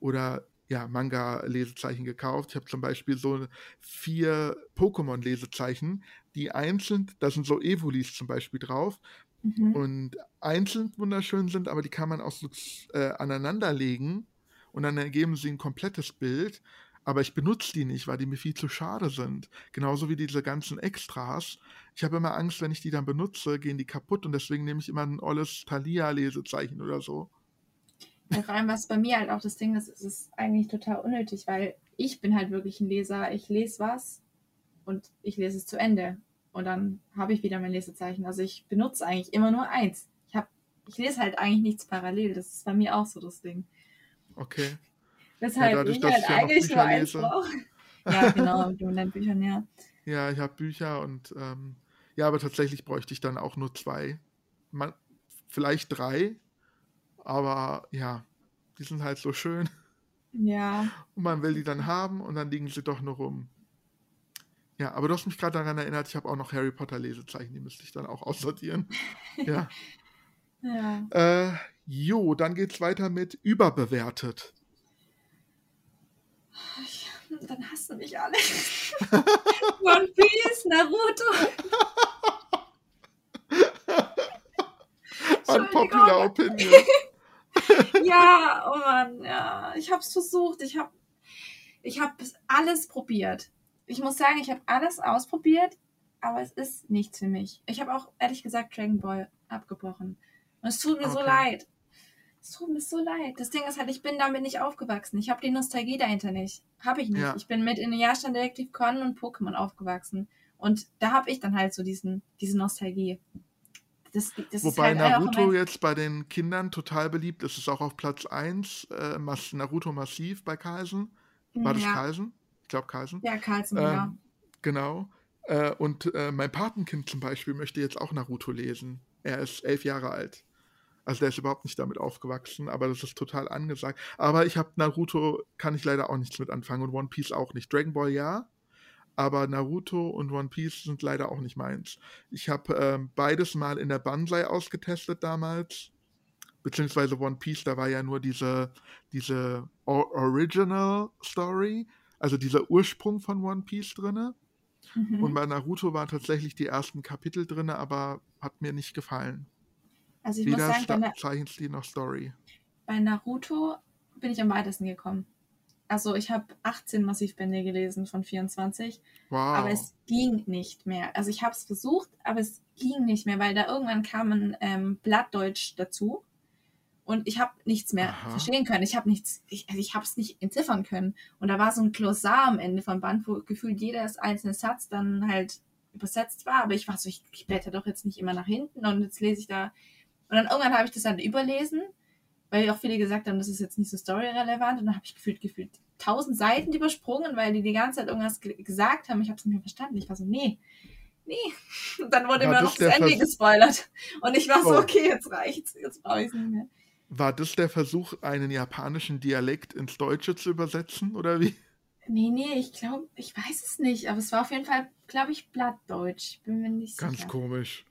oder ja, Manga-Lesezeichen gekauft. Ich habe zum Beispiel so vier Pokémon-Lesezeichen, die einzeln, da sind so Evolis zum Beispiel drauf Mhm. und einzeln wunderschön sind, aber die kann man auch so äh, aneinanderlegen und dann ergeben sie ein komplettes Bild. Aber ich benutze die nicht, weil die mir viel zu schade sind. Genauso wie diese ganzen Extras. Ich habe immer Angst, wenn ich die dann benutze, gehen die kaputt und deswegen nehme ich immer ein olles Thalia-Lesezeichen oder so. Ja, vor allem, was bei mir halt auch das Ding ist, ist es eigentlich total unnötig, weil ich bin halt wirklich ein Leser. Ich lese was und ich lese es zu Ende. Und dann habe ich wieder mein Lesezeichen. Also ich benutze eigentlich immer nur eins. Ich, hab, ich lese halt eigentlich nichts parallel. Das ist bei mir auch so das Ding. Okay. Weshalb dadurch, ich halt ich ja eigentlich nur eins brauche. Ja, genau, mit den Büchern, ja. Ja, ich habe Bücher und ähm, ja, aber tatsächlich bräuchte ich dann auch nur zwei. Man, vielleicht drei, aber ja, die sind halt so schön Ja, und man will die dann haben und dann liegen sie doch nur rum. Ja, aber du hast mich gerade daran erinnert, ich habe auch noch Harry Potter Lesezeichen, die müsste ich dann auch aussortieren. ja. Ja. Äh, jo, dann geht's weiter mit überbewertet. Ich, dann hast du mich alle. One Piece, Naruto. Unpopular Opinion. Ja, oh Mann, ja. Ich hab's versucht. Ich hab, ich hab alles probiert. Ich muss sagen, ich habe alles ausprobiert, aber es ist nichts für mich. Ich habe auch ehrlich gesagt Dragon Ball abgebrochen. Und es tut mir so Okay. leid. Es tut mir so leid. Das Ding ist halt, ich bin damit nicht aufgewachsen. Ich habe die Nostalgie dahinter nicht. Habe ich nicht. Ja. Ich bin mit Inuyasha, Detektiv Conan und Pokémon aufgewachsen. Und da habe ich dann halt so diesen, diese Nostalgie. Das, das ist Wobei halt Naruto jetzt bei den Kindern total beliebt ist. Es ist auch auf Platz 1. Äh, Mas Naruto Massiv bei Carlsen. War das ja. Carlsen? Ich glaube Carlsen. Ja, ja. Ähm, genau. Äh, und äh, mein Patenkind zum Beispiel möchte jetzt auch Naruto lesen. Er ist elf Jahre alt. Also der ist überhaupt nicht damit aufgewachsen, aber das ist total angesagt. Aber ich habe Naruto, kann ich leider auch nichts mit anfangen und One Piece auch nicht. Dragon Ball ja, aber Naruto und One Piece sind leider auch nicht meins. Ich habe ähm, beides mal in der Banzai ausgetestet damals. Beziehungsweise One Piece, da war ja nur diese, diese Original Story, also dieser Ursprung von One Piece drinne. Mhm. Und bei Naruto waren tatsächlich die ersten Kapitel drinne, aber hat mir nicht gefallen. Also ich muss Weder sagen, bei, Sta Na Zeichenstil noch Story. bei Naruto bin ich am weitesten gekommen. Also ich habe 18 Massivbände gelesen von 24, Wow. aber es ging nicht mehr. Also ich habe es versucht, aber es ging nicht mehr, weil da irgendwann kam ein ähm, Blattdeutsch dazu Und ich habe nichts mehr Aha. verstehen können. Ich habe nichts, ich, also ich habe es nicht entziffern können. Und da war so ein Glossar am Ende vom Band, wo gefühlt jeder einzelne Satz dann halt übersetzt war. Aber ich war so, ich, ich blätter doch jetzt nicht immer nach hinten und jetzt lese ich da. Und dann irgendwann habe ich das dann überlesen, weil auch viele gesagt haben, das ist jetzt nicht so storyrelevant. Und dann habe ich gefühlt, gefühlt tausend Seiten übersprungen, weil die die ganze Zeit irgendwas ge gesagt haben. Ich habe es nicht mehr verstanden. Ich war so, nee, nee. Und dann wurde War mir das noch das Ende Vers- gespoilert. Und ich war so, Oh. okay, jetzt reicht's, jetzt brauche ich es nicht mehr. War das der Versuch, einen japanischen Dialekt ins Deutsche zu übersetzen, oder wie? Nee, nee, ich glaube, ich weiß es nicht, aber es war auf jeden Fall, glaube ich, Blattdeutsch. Bin mir nicht Ganz sicher. komisch.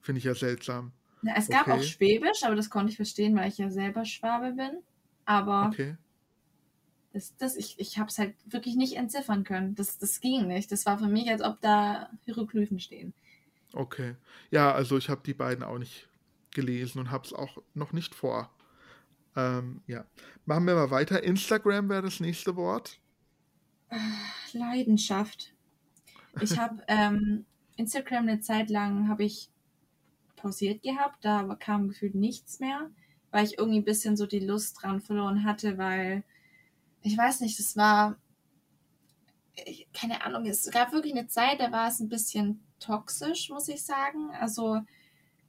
Finde ich ja seltsam. Na, es gab Okay. auch Schwäbisch, aber das konnte ich verstehen, weil ich ja selber Schwabe bin. Aber Okay. das, das, ich, ich habe es halt wirklich nicht entziffern können. Das, das ging nicht. Das war für mich, als ob da Hieroglyphen stehen. Okay. Ja, also ich habe die beiden auch nicht gelesen und habe es auch noch nicht vor. Ähm, ja. Machen wir mal weiter. Instagram wäre das nächste Wort. Leidenschaft. Ich habe ähm, Instagram eine Zeit lang habe ich pausiert gehabt, da kam gefühlt nichts mehr, weil ich irgendwie ein bisschen so die Lust dran verloren hatte, weil ich weiß nicht, das war ich, keine Ahnung, es gab wirklich eine Zeit, da war es ein bisschen toxisch, muss ich sagen. Also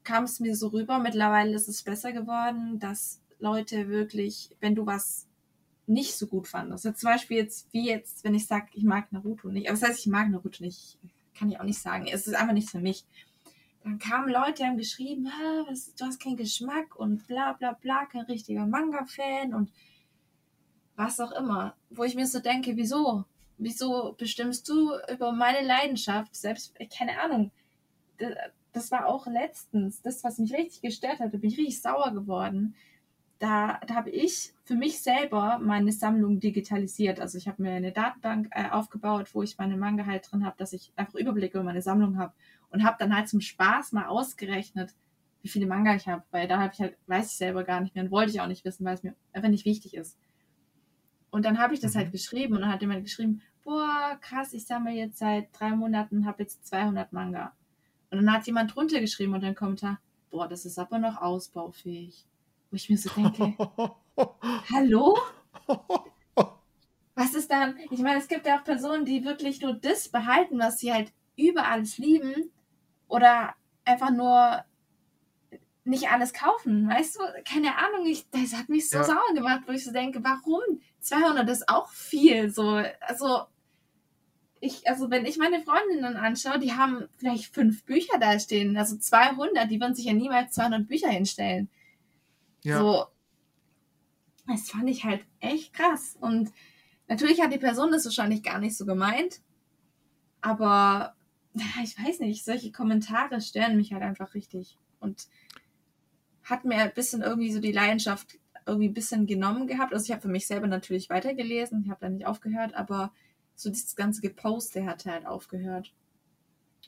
kam es mir so rüber. Mittlerweile ist es besser geworden, dass Leute wirklich, wenn du was nicht so gut fandest, jetzt zum Beispiel jetzt, wie jetzt, wenn ich sage, ich mag Naruto nicht, aber das heißt, ich mag Naruto nicht, kann ich auch nicht sagen. Es ist einfach nichts für mich. Dann kamen Leute, die haben geschrieben, "Ah, was, du hast keinen Geschmack und bla bla bla, kein richtiger Manga-Fan und was auch immer. Wo ich mir so denke, wieso? Wieso bestimmst du über meine Leidenschaft? Selbst, äh, keine Ahnung. Das, das war auch letztens, das, was mich richtig gestört hat, da bin ich richtig sauer geworden. Da, da habe ich für mich selber meine Sammlung digitalisiert. Also ich habe mir eine Datenbank äh, aufgebaut, wo ich meine Manga halt drin habe, dass ich einfach Überblick über meine Sammlung habe und habe dann halt zum Spaß mal ausgerechnet, wie viele Manga ich habe, weil da habe ich halt, weiß ich selber gar nicht mehr und wollte ich auch nicht wissen, weil es mir einfach nicht wichtig ist. Und dann habe ich das Mhm. halt geschrieben und dann hat jemand geschrieben, boah, krass, ich sammle jetzt seit drei Monaten und habe jetzt 200 Manga. Und dann hat jemand drunter geschrieben unter den Kommentar, boah, das ist aber noch ausbaufähig. Wo ich mir so denke, hallo? Was ist dann? Ich meine, es gibt ja auch Personen, die wirklich nur das behalten, was sie halt über alles lieben oder einfach nur nicht alles kaufen, weißt du? Keine Ahnung, ich, das hat mich so Ja. sauer gemacht, wo ich so denke, warum? 200 ist auch viel, so, also ich, also wenn ich meine Freundinnen anschaue, die haben vielleicht fünf Bücher da stehen, also 200, die würden sich ja niemals 200 Bücher hinstellen. Ja. So, das fand ich halt echt krass. Und natürlich hat die Person das wahrscheinlich gar nicht so gemeint. Aber ich weiß nicht, solche Kommentare stören mich halt einfach richtig. Und hat mir ein bisschen irgendwie so die Leidenschaft irgendwie ein bisschen genommen gehabt. Also ich habe für mich selber natürlich weitergelesen, ich habe da nicht aufgehört, aber so dieses ganze Geposte hat halt aufgehört.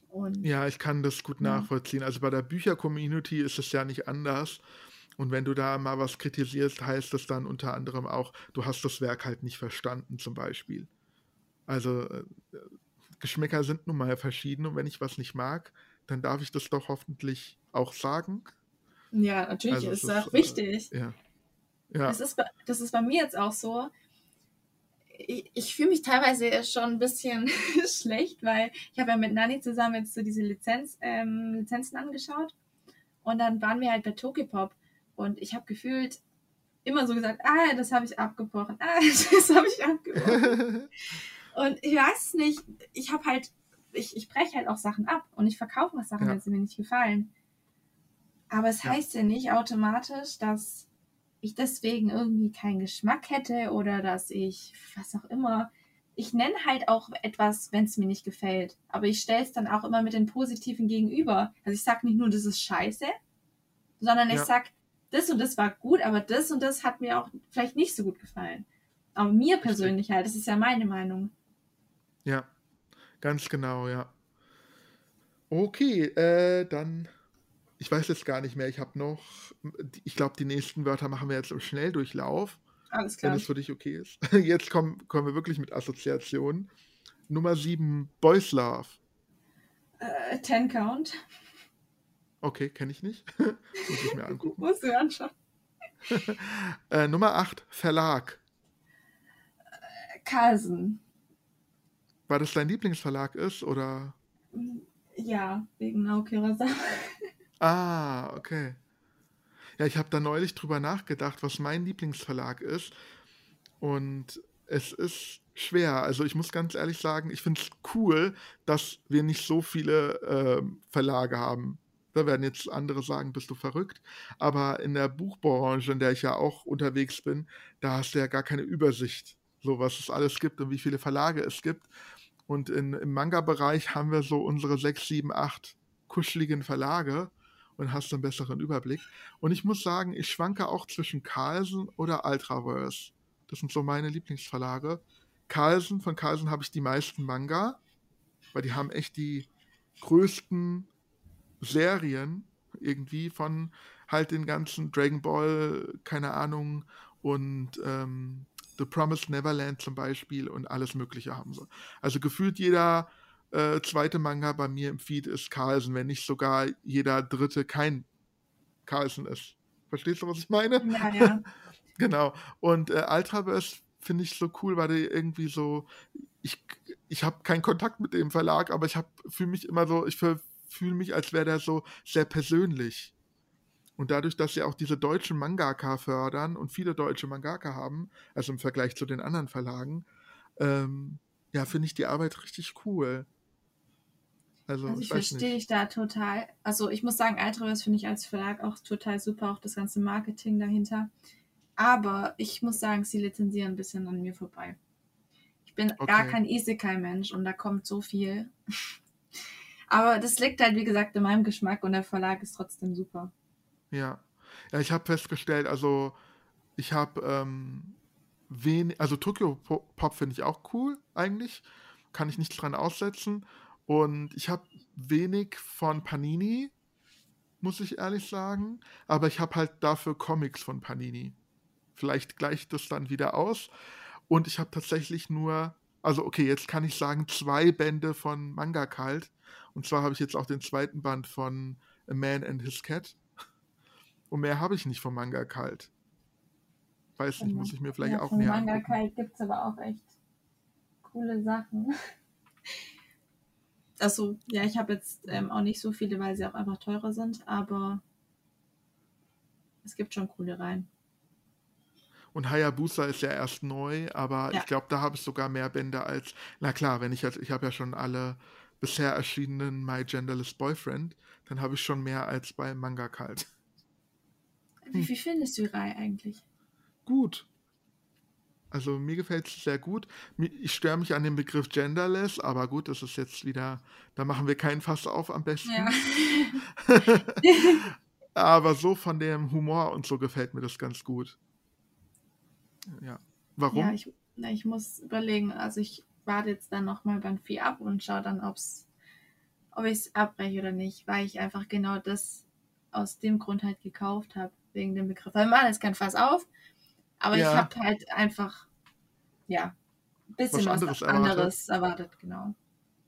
Und Ja, ich kann das gut Ja. nachvollziehen. Also bei der Bücher-Community ist es ja nicht anders. Und wenn du da mal was kritisierst, heißt das dann unter anderem auch, du hast das Werk halt nicht verstanden, zum Beispiel. Also äh, Geschmäcker sind nun mal verschieden und wenn ich was nicht mag, dann darf ich das doch hoffentlich auch sagen. ja, natürlich Also ist es ist, auch äh, wichtig. Ja. Ja, Das, ist bei, das ist bei mir jetzt auch so. Ich, ich fühle mich teilweise schon ein bisschen schlecht, weil ich habe ja mit Nani zusammen jetzt so diese Lizenz, ähm, Lizenzen angeschaut. Und dann waren wir halt bei Tokipop. Und ich habe gefühlt immer so gesagt, ah, das habe ich abgebrochen, ah, das habe ich abgebrochen. Und ich weiß nicht, ich habe halt, ich, ich breche halt auch Sachen ab und ich verkaufe auch Sachen, Ja. wenn sie mir nicht gefallen. Aber es Ja. heißt ja nicht automatisch, dass ich deswegen irgendwie keinen Geschmack hätte oder dass ich, was auch immer. Ich nenne halt auch etwas, wenn es mir nicht gefällt. Aber ich stelle es dann auch immer mit den Positiven gegenüber. Also ich sage nicht nur, das ist scheiße, sondern ich Ja. sag, das und das war gut, aber das und das hat mir auch vielleicht nicht so gut gefallen. Aber mir persönlich halt, das ist ja meine Meinung. Ja, ganz genau, ja. Okay, äh, dann, ich weiß jetzt gar nicht mehr, ich habe noch, ich glaube, die nächsten Wörter machen wir jetzt im Schnelldurchlauf. Alles wenn klar. es für dich okay ist. Jetzt kommen, kommen wir wirklich mit Assoziationen. Nummer 7, Boys Love. Äh, Ten Count. Okay, kenne ich nicht. Muss ich mir angucken. Musst du anschauen. äh, Nummer 8, Verlag. Carlsen. War das dein Lieblingsverlag ist oder? Ja, wegen Naoki Urasawa. Ah, okay. Ja, ich habe da neulich drüber nachgedacht, was mein Lieblingsverlag ist. Und es ist schwer. Also ich muss ganz ehrlich sagen, ich finde es cool, dass wir nicht so viele äh, Verlage haben. Da werden jetzt andere sagen, bist du verrückt. Aber in der Buchbranche, in der ich ja auch unterwegs bin, da hast du ja gar keine Übersicht, so was es alles gibt und wie viele Verlage es gibt. Und in, im Manga-Bereich haben wir so unsere sechs, sieben, acht kuscheligen Verlage und hast einen besseren Überblick. Und ich muss sagen, ich schwanke auch zwischen Carlsen oder Ultraverse. Das sind so meine Lieblingsverlage. Carlsen, von Carlsen habe ich die meisten Manga, weil die haben echt die größten Serien irgendwie von halt den ganzen Dragon Ball, keine Ahnung, und ähm, The Promised Neverland zum Beispiel und alles Mögliche haben sie. Also gefühlt jeder äh, zweite Manga bei mir im Feed ist Carlsen, wenn nicht sogar jeder dritte kein Carlsen ist. Verstehst du, was ich meine? Ja, ja. genau. Und äh, Ultraverse finde ich so cool, weil die irgendwie so, ich, ich habe keinen Kontakt mit dem Verlag, aber ich fühle mich immer so, ich fühle mich, als wäre der so sehr persönlich. Und dadurch, dass sie auch diese deutschen Mangaka fördern und viele deutsche Mangaka haben, also im Vergleich zu den anderen Verlagen, ähm, ja, finde ich die Arbeit richtig cool. Also, also ich, verstehe dich da total. Also ich muss sagen, Altraverse finde ich als Verlag auch total super, auch das ganze Marketing dahinter. Aber ich muss sagen, sie lizenzieren ein bisschen an mir vorbei. Ich bin okay. gar kein Isekai-Mensch und da kommt so viel. Aber das liegt halt, wie gesagt, in meinem Geschmack und der Verlag ist trotzdem super. Ja. Ja, ich habe festgestellt, also ich habe ähm, wenig, also Tokyo Pop finde ich auch cool eigentlich, kann ich nichts dran aussetzen. Und ich habe wenig von Panini, muss ich ehrlich sagen, aber ich habe halt dafür Comics von Panini. Vielleicht gleicht das dann wieder aus. Und ich habe tatsächlich nur, also okay, jetzt kann ich sagen, zwei Bände von Manga Kalt. Und zwar habe ich jetzt auch den zweiten Band von A Man and His Cat. Und mehr habe ich nicht vom Manga kalt. Weiß nicht, muss ich mir vielleicht ja, auch näher Manga angucken. kalt gibt es aber auch echt coole Sachen. Also, ja, ich habe jetzt ähm, auch nicht so viele, weil sie auch einfach teurer sind, aber es gibt schon coole Reihen. Und Hayabusa ist ja erst neu, aber ja. ich glaube, da habe ich sogar mehr Bände als. Na klar, wenn ich jetzt, ich habe ja schon alle bisher erschienenen My Genderless Boyfriend, dann habe ich schon mehr als bei Manga Kalt. Wie, wie findest du Reihe eigentlich? Gut. Also mir gefällt es sehr gut. Ich störe mich an dem Begriff genderless, aber gut, das ist jetzt wieder, da machen wir keinen Fass auf am besten. Ja. aber so von dem Humor und so gefällt mir das ganz gut. Ja. Warum? Ja, ich, ich muss überlegen, also ich warte jetzt dann nochmal beim Vieh ab und schaue dann, ob's, ob ich es abbreche oder nicht, weil ich einfach genau das aus dem Grund halt gekauft habe wegen dem Begriff. Weil wir machen jetzt kein Fass auf, aber ja. ich habe halt einfach, ja, ein bisschen was, anderes, was anderes erwartet. erwartet, genau.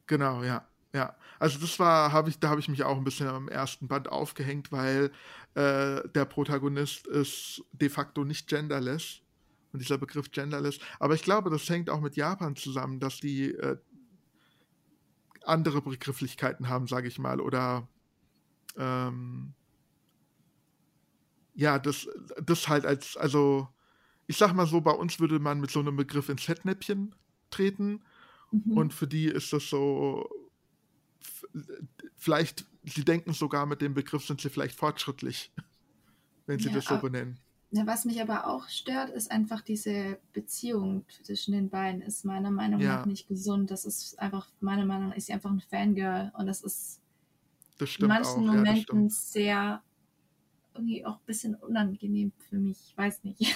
Genau, ja. Ja, also das war, habe ich, da habe ich mich auch ein bisschen am ersten Band aufgehängt, weil äh, der Protagonist ist de facto nicht genderless und dieser Begriff genderless. Aber ich glaube, das hängt auch mit Japan zusammen, dass die äh, andere Begrifflichkeiten haben, sage ich mal, oder ähm, ja, das, das halt als, also, ich sag mal so, bei uns würde man mit so einem Begriff ins Fettnäpfchen treten. Mhm. Und für die ist das so, vielleicht, sie denken sogar mit dem Begriff sind sie vielleicht fortschrittlich, wenn sie ja, das so benennen. Was mich aber auch stört, ist einfach diese Beziehung zwischen den beiden, ist meiner Meinung ja. nach nicht gesund. Das ist einfach, meiner Meinung nach, ist sie einfach ein Fangirl und das ist in manchen auch. Momenten ja, sehr irgendwie auch ein bisschen unangenehm für mich. Ich weiß nicht.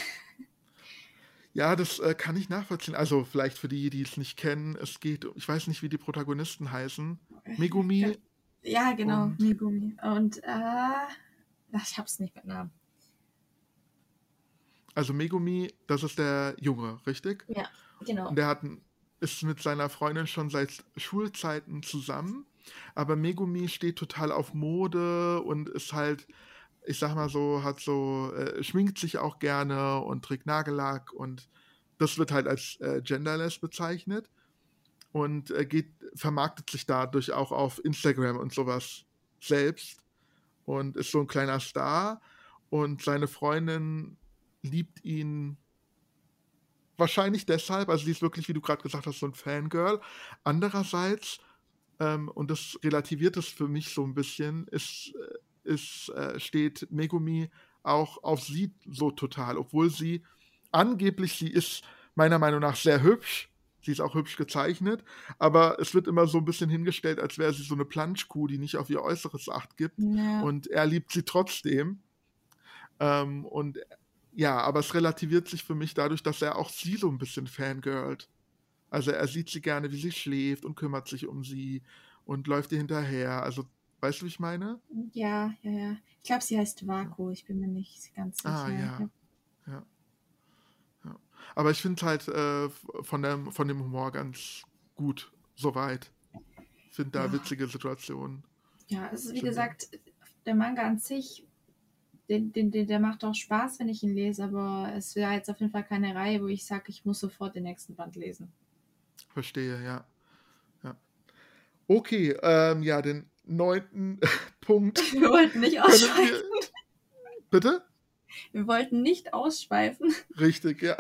Ja, das äh, kann ich nachvollziehen. Also vielleicht für die, die es nicht kennen, es geht, ich weiß nicht, wie die Protagonisten heißen. Megumi. Ja, genau, und, Megumi. Und äh, ich hab's nicht mit Namen. Also Megumi, das ist der Junge, richtig? Ja, genau. Und der hat, ist mit seiner Freundin schon seit Schulzeiten zusammen. Aber Megumi steht total auf Mode und ist halt ich sag mal so, hat so, äh, schminkt sich auch gerne und trägt Nagellack und das wird halt als äh, genderless bezeichnet und äh, geht, vermarktet sich dadurch auch auf Instagram und sowas selbst und ist so ein kleiner Star und seine Freundin liebt ihn wahrscheinlich deshalb, also sie ist wirklich, wie du gerade gesagt hast, so ein Fangirl. Andererseits, ähm, und das relativiert es für mich so ein bisschen, ist, äh, ist, äh, steht Megumi auch auf sie so total, obwohl sie angeblich, sie ist meiner Meinung nach sehr hübsch, sie ist auch hübsch gezeichnet, aber es wird immer so ein bisschen hingestellt, als wäre sie so eine Planschkuh, die nicht auf ihr Äußeres Acht gibt. Ja. Und er liebt sie trotzdem. Ähm, und ja, aber es relativiert sich für mich dadurch, dass er auch sie so ein bisschen fangirlt. Also er sieht sie gerne, wie sie schläft und kümmert sich um sie und läuft ihr hinterher. Also, weißt du, wie ich meine? Ja, ja, ja. Ich glaube, sie heißt Vaku, ich bin mir nicht ganz sicher. Ah, ja. Ja. ja. Aber ich finde halt äh, von, dem, von dem Humor ganz gut, soweit. Ich finde da Ja. witzige Situationen. Ja, also wie Stimmt. gesagt, der Manga an sich, den, den, den, der macht auch Spaß, wenn ich ihn lese, aber es wäre jetzt auf jeden Fall keine Reihe, wo ich sage, ich muss sofort den nächsten Band lesen. Verstehe, ja. ja. Okay, ähm, ja, den neunten Punkt. Wir wollten nicht ausschweifen. wir, bitte? Wir wollten nicht ausschweifen. Richtig, ja.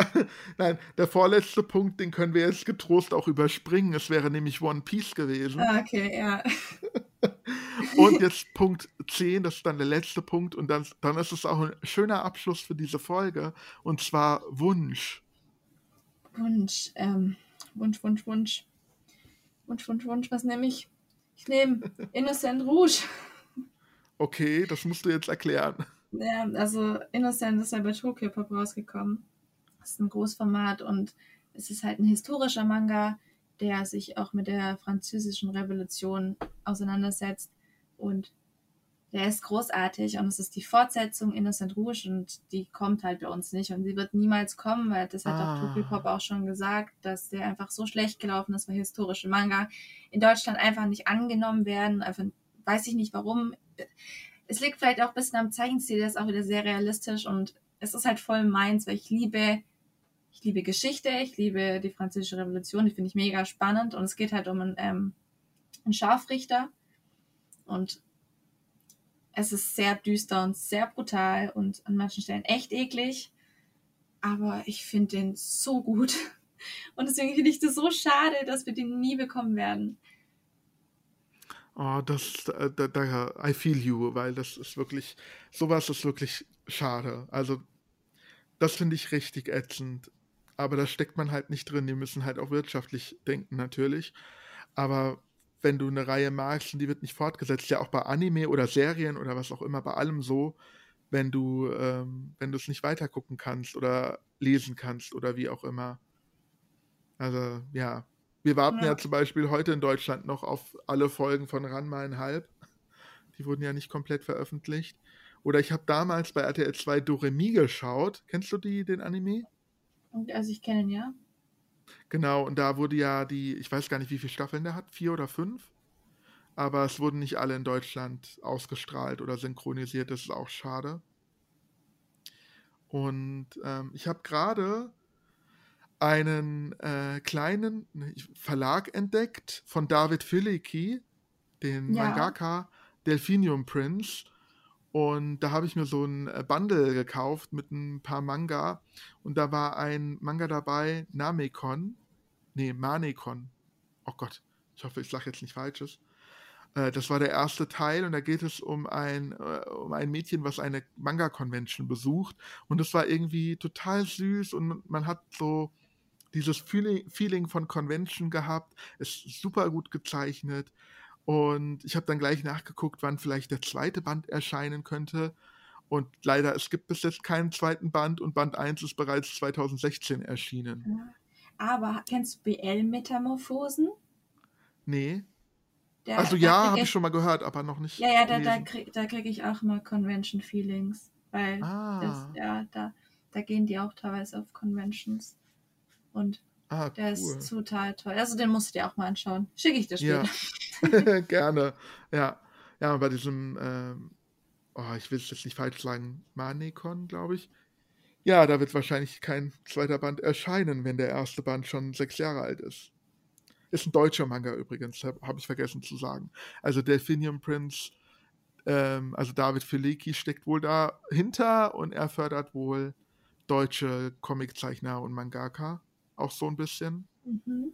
Nein, der vorletzte Punkt, den können wir jetzt getrost auch überspringen. Es wäre nämlich One Piece gewesen. Ah, okay, ja. Und jetzt Punkt 10, das ist dann der letzte Punkt. Und dann, dann ist es auch ein schöner Abschluss für diese Folge. Und zwar Wunsch. Wunsch, ähm, Wunsch, Wunsch, Wunsch. Wunsch, Wunsch, Wunsch, was nehme ich? Ich nehme Innocent Rouge. Okay, das musst du jetzt erklären. Ja, also Innocent ist ja bei Tokyo Pop rausgekommen. Das ist ein Großformat und es ist halt ein historischer Manga, der sich auch mit der französischen Revolution auseinandersetzt. Und der ist großartig und es ist die Fortsetzung Innocent Rouge und die kommt halt bei uns nicht und sie wird niemals kommen, weil das hat Ah. auch Pop auch schon gesagt, dass der einfach so schlecht gelaufen ist, weil historische Manga in Deutschland einfach nicht angenommen werden. Einfach weiß ich nicht warum. Es liegt vielleicht auch ein bisschen am Zeichenstil, der ist auch wieder sehr realistisch und es ist halt voll meins, weil ich liebe, ich liebe Geschichte, ich liebe die französische Revolution, die finde ich mega spannend und es geht halt um einen, ähm, einen Scharfrichter und es ist sehr düster und sehr brutal und an manchen Stellen echt eklig, aber ich finde den so gut und deswegen finde ich das so schade, dass wir den nie bekommen werden. Oh, das, äh, da, da, I feel you, weil das ist wirklich, sowas ist wirklich schade. Also, das finde ich richtig ätzend. Aber da steckt man halt nicht drin. Die müssen halt auch wirtschaftlich denken, natürlich. Aber wenn du eine Reihe magst und die wird nicht fortgesetzt, ja auch bei Anime oder Serien oder was auch immer, bei allem so, wenn du, ähm, wenn du es nicht weitergucken kannst oder lesen kannst oder wie auch immer. Also, ja. Wir warten ja, Ja. zum Beispiel heute in Deutschland noch auf alle Folgen von Ranma einhalb. Die wurden ja nicht komplett veröffentlicht. Oder ich habe damals bei RTL 2 Doremi geschaut. Kennst du die, den Anime? Also ich kenne ihn ja. Genau, und da wurde ja die, ich weiß gar nicht, wie viele Staffeln der hat, vier oder fünf. Aber es wurden nicht alle in Deutschland ausgestrahlt oder synchronisiert, das ist auch schade. Und ähm, ich habe gerade einen äh, kleinen Verlag entdeckt von David Filicki, den Ja. Mangaka Delphinium Prince. Und da habe ich mir so ein äh, Bundle gekauft mit ein paar Manga. Und da war ein Manga dabei, Namekon. Nee, Manekon. Oh Gott, ich hoffe, ich sage jetzt nicht Falsches. Äh, das war der erste Teil und da geht es um ein, äh, um ein Mädchen, was eine Manga-Convention besucht. Und es war irgendwie total süß und man hat so dieses Feeling, Feeling von Convention gehabt. Es ist super gut gezeichnet. Und ich habe dann gleich nachgeguckt, wann vielleicht der zweite Band erscheinen könnte. Und leider, es gibt bis jetzt keinen zweiten Band und Band 1 ist bereits 2016 erschienen. Aber kennst du BL-Metamorphosen? Nee. Der- Also ja, habe ich schon mal gehört, aber noch nicht. Ja, ja, da, da kriege krieg ich auch mal Convention-Feelings. Weil das, Ah, ja, da, da gehen die auch teilweise auf Conventions. Und ah, der cool. ist total toll. Also den musst du dir auch mal anschauen. Schicke ich dir Ja, später. gerne. Ja, ja, bei diesem ähm, oh, ich will es jetzt nicht falsch sagen, Manekon, glaube ich. Ja, da wird wahrscheinlich kein zweiter Band erscheinen, wenn der erste Band schon sechs Jahre alt ist. Ist ein deutscher Manga übrigens, habe hab ich vergessen zu sagen. Also Delphinium Prince, ähm, also David Filecki steckt wohl dahinter und er fördert wohl deutsche Comiczeichner und Mangaka auch so ein bisschen. Mhm.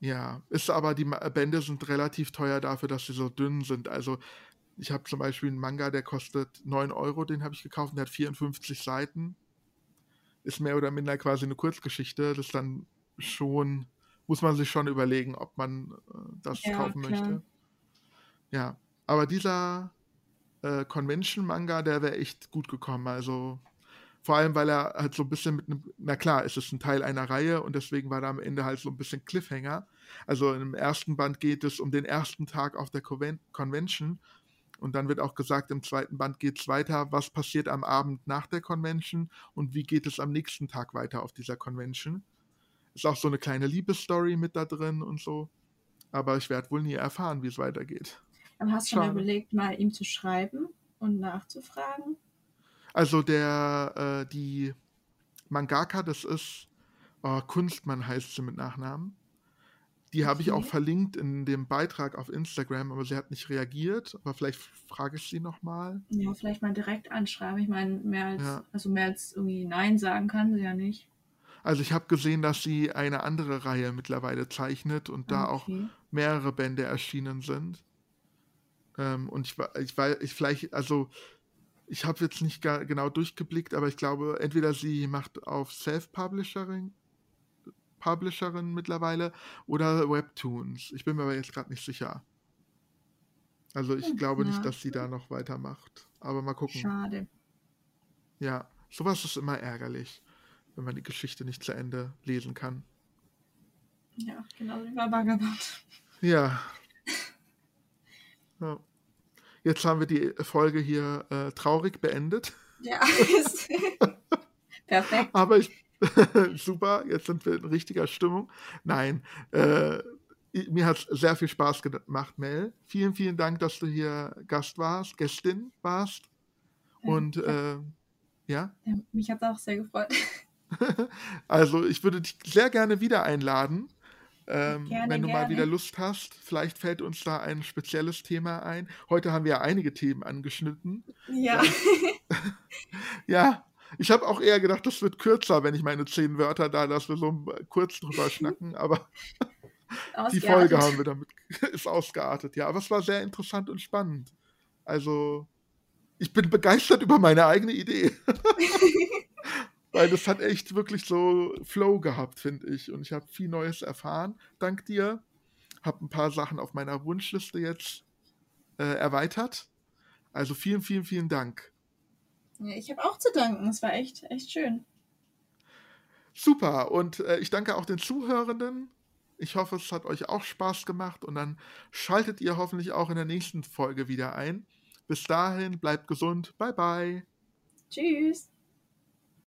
Ja, ist aber die Bände sind relativ teuer dafür, dass sie so dünn sind. Also ich habe zum Beispiel einen Manga, der kostet 9 Euro, den habe ich gekauft, und der hat 54 Seiten. Ist mehr oder minder quasi eine Kurzgeschichte. Das ist dann schon, muss man sich schon überlegen, ob man äh, das Ja, kaufen klar. möchte. Ja, aber dieser äh, Convention-Manga, der wäre echt gut gekommen. Also vor allem, weil er halt so ein bisschen mit einem, na klar, es ist ein Teil einer Reihe und deswegen war da am Ende halt so ein bisschen Cliffhanger. Also im ersten Band geht es um den ersten Tag auf der Conven Convention und dann wird auch gesagt, im zweiten Band geht es weiter, was passiert am Abend nach der Convention und wie geht es am nächsten Tag weiter auf dieser Convention. Ist auch so eine kleine Liebesstory mit da drin und so. Aber ich werde wohl nie erfahren, wie es weitergeht. Aber hast du schon Schade. überlegt, mal ihm zu schreiben und nachzufragen? Also der, äh, die Mangaka, das ist oh, Kunstmann heißt sie mit Nachnamen. Die habe ich auch Okay. verlinkt in dem Beitrag auf Instagram, aber sie hat nicht reagiert. Aber vielleicht frage ich sie nochmal. Ja, vielleicht mal direkt anschreiben. Ich meine, mehr als, Ja. also mehr als irgendwie Nein sagen kann sie ja nicht. Also ich habe gesehen, dass sie eine andere Reihe mittlerweile zeichnet und da auch Okay. mehrere Bände erschienen sind. Ähm, und ich, ich weiß, ich vielleicht, also ich habe jetzt nicht genau durchgeblickt, aber ich glaube, entweder sie macht auf Self-Publishing, Publisherin mittlerweile oder Webtoons. Ich bin mir aber jetzt gerade nicht sicher. Also ich Hm, glaube ja. nicht, dass sie da noch weitermacht. Aber mal gucken. Schade. Ja, sowas ist immer ärgerlich, wenn man die Geschichte nicht zu Ende lesen kann. Ja, genau wie bei Vagabond. Ja. ja. Jetzt haben wir die Folge hier äh, traurig beendet. Ja, ist perfekt. Aber ich. Super, jetzt sind wir in richtiger Stimmung. Nein, äh, mir hat es sehr viel Spaß gemacht, Mel. Vielen, vielen Dank, dass du hier Gast warst, Gästin warst. Und äh, ja, Ja, mich hat es auch sehr gefreut. also ich würde dich sehr gerne wieder einladen. Ähm, Gerne, wenn du mal gerne. wieder Lust hast, vielleicht fällt uns da ein spezielles Thema ein. Heute haben wir ja einige Themen angeschnitten. Ja. Ja, ich habe auch eher gedacht, das wird kürzer, wenn ich meine zehn Wörter da, dass wir so äh, kurz drüber schnacken, aber die Folge haben wir damit, ist ausgeartet. Ja, aber es war sehr interessant und spannend. Also, ich bin begeistert über meine eigene Idee. Weil das hat echt wirklich so Flow gehabt, finde ich. Und ich habe viel Neues erfahren, dank dir. Habe ein paar Sachen auf meiner Wunschliste jetzt äh, erweitert. Also vielen, vielen, vielen Dank. Ja, ich habe auch zu danken. Es war echt, echt schön. Super. Und äh, ich danke auch den Zuhörenden. Ich hoffe, es hat euch auch Spaß gemacht. Und dann schaltet ihr hoffentlich auch in der nächsten Folge wieder ein. Bis dahin, bleibt gesund. Bye, bye. Tschüss.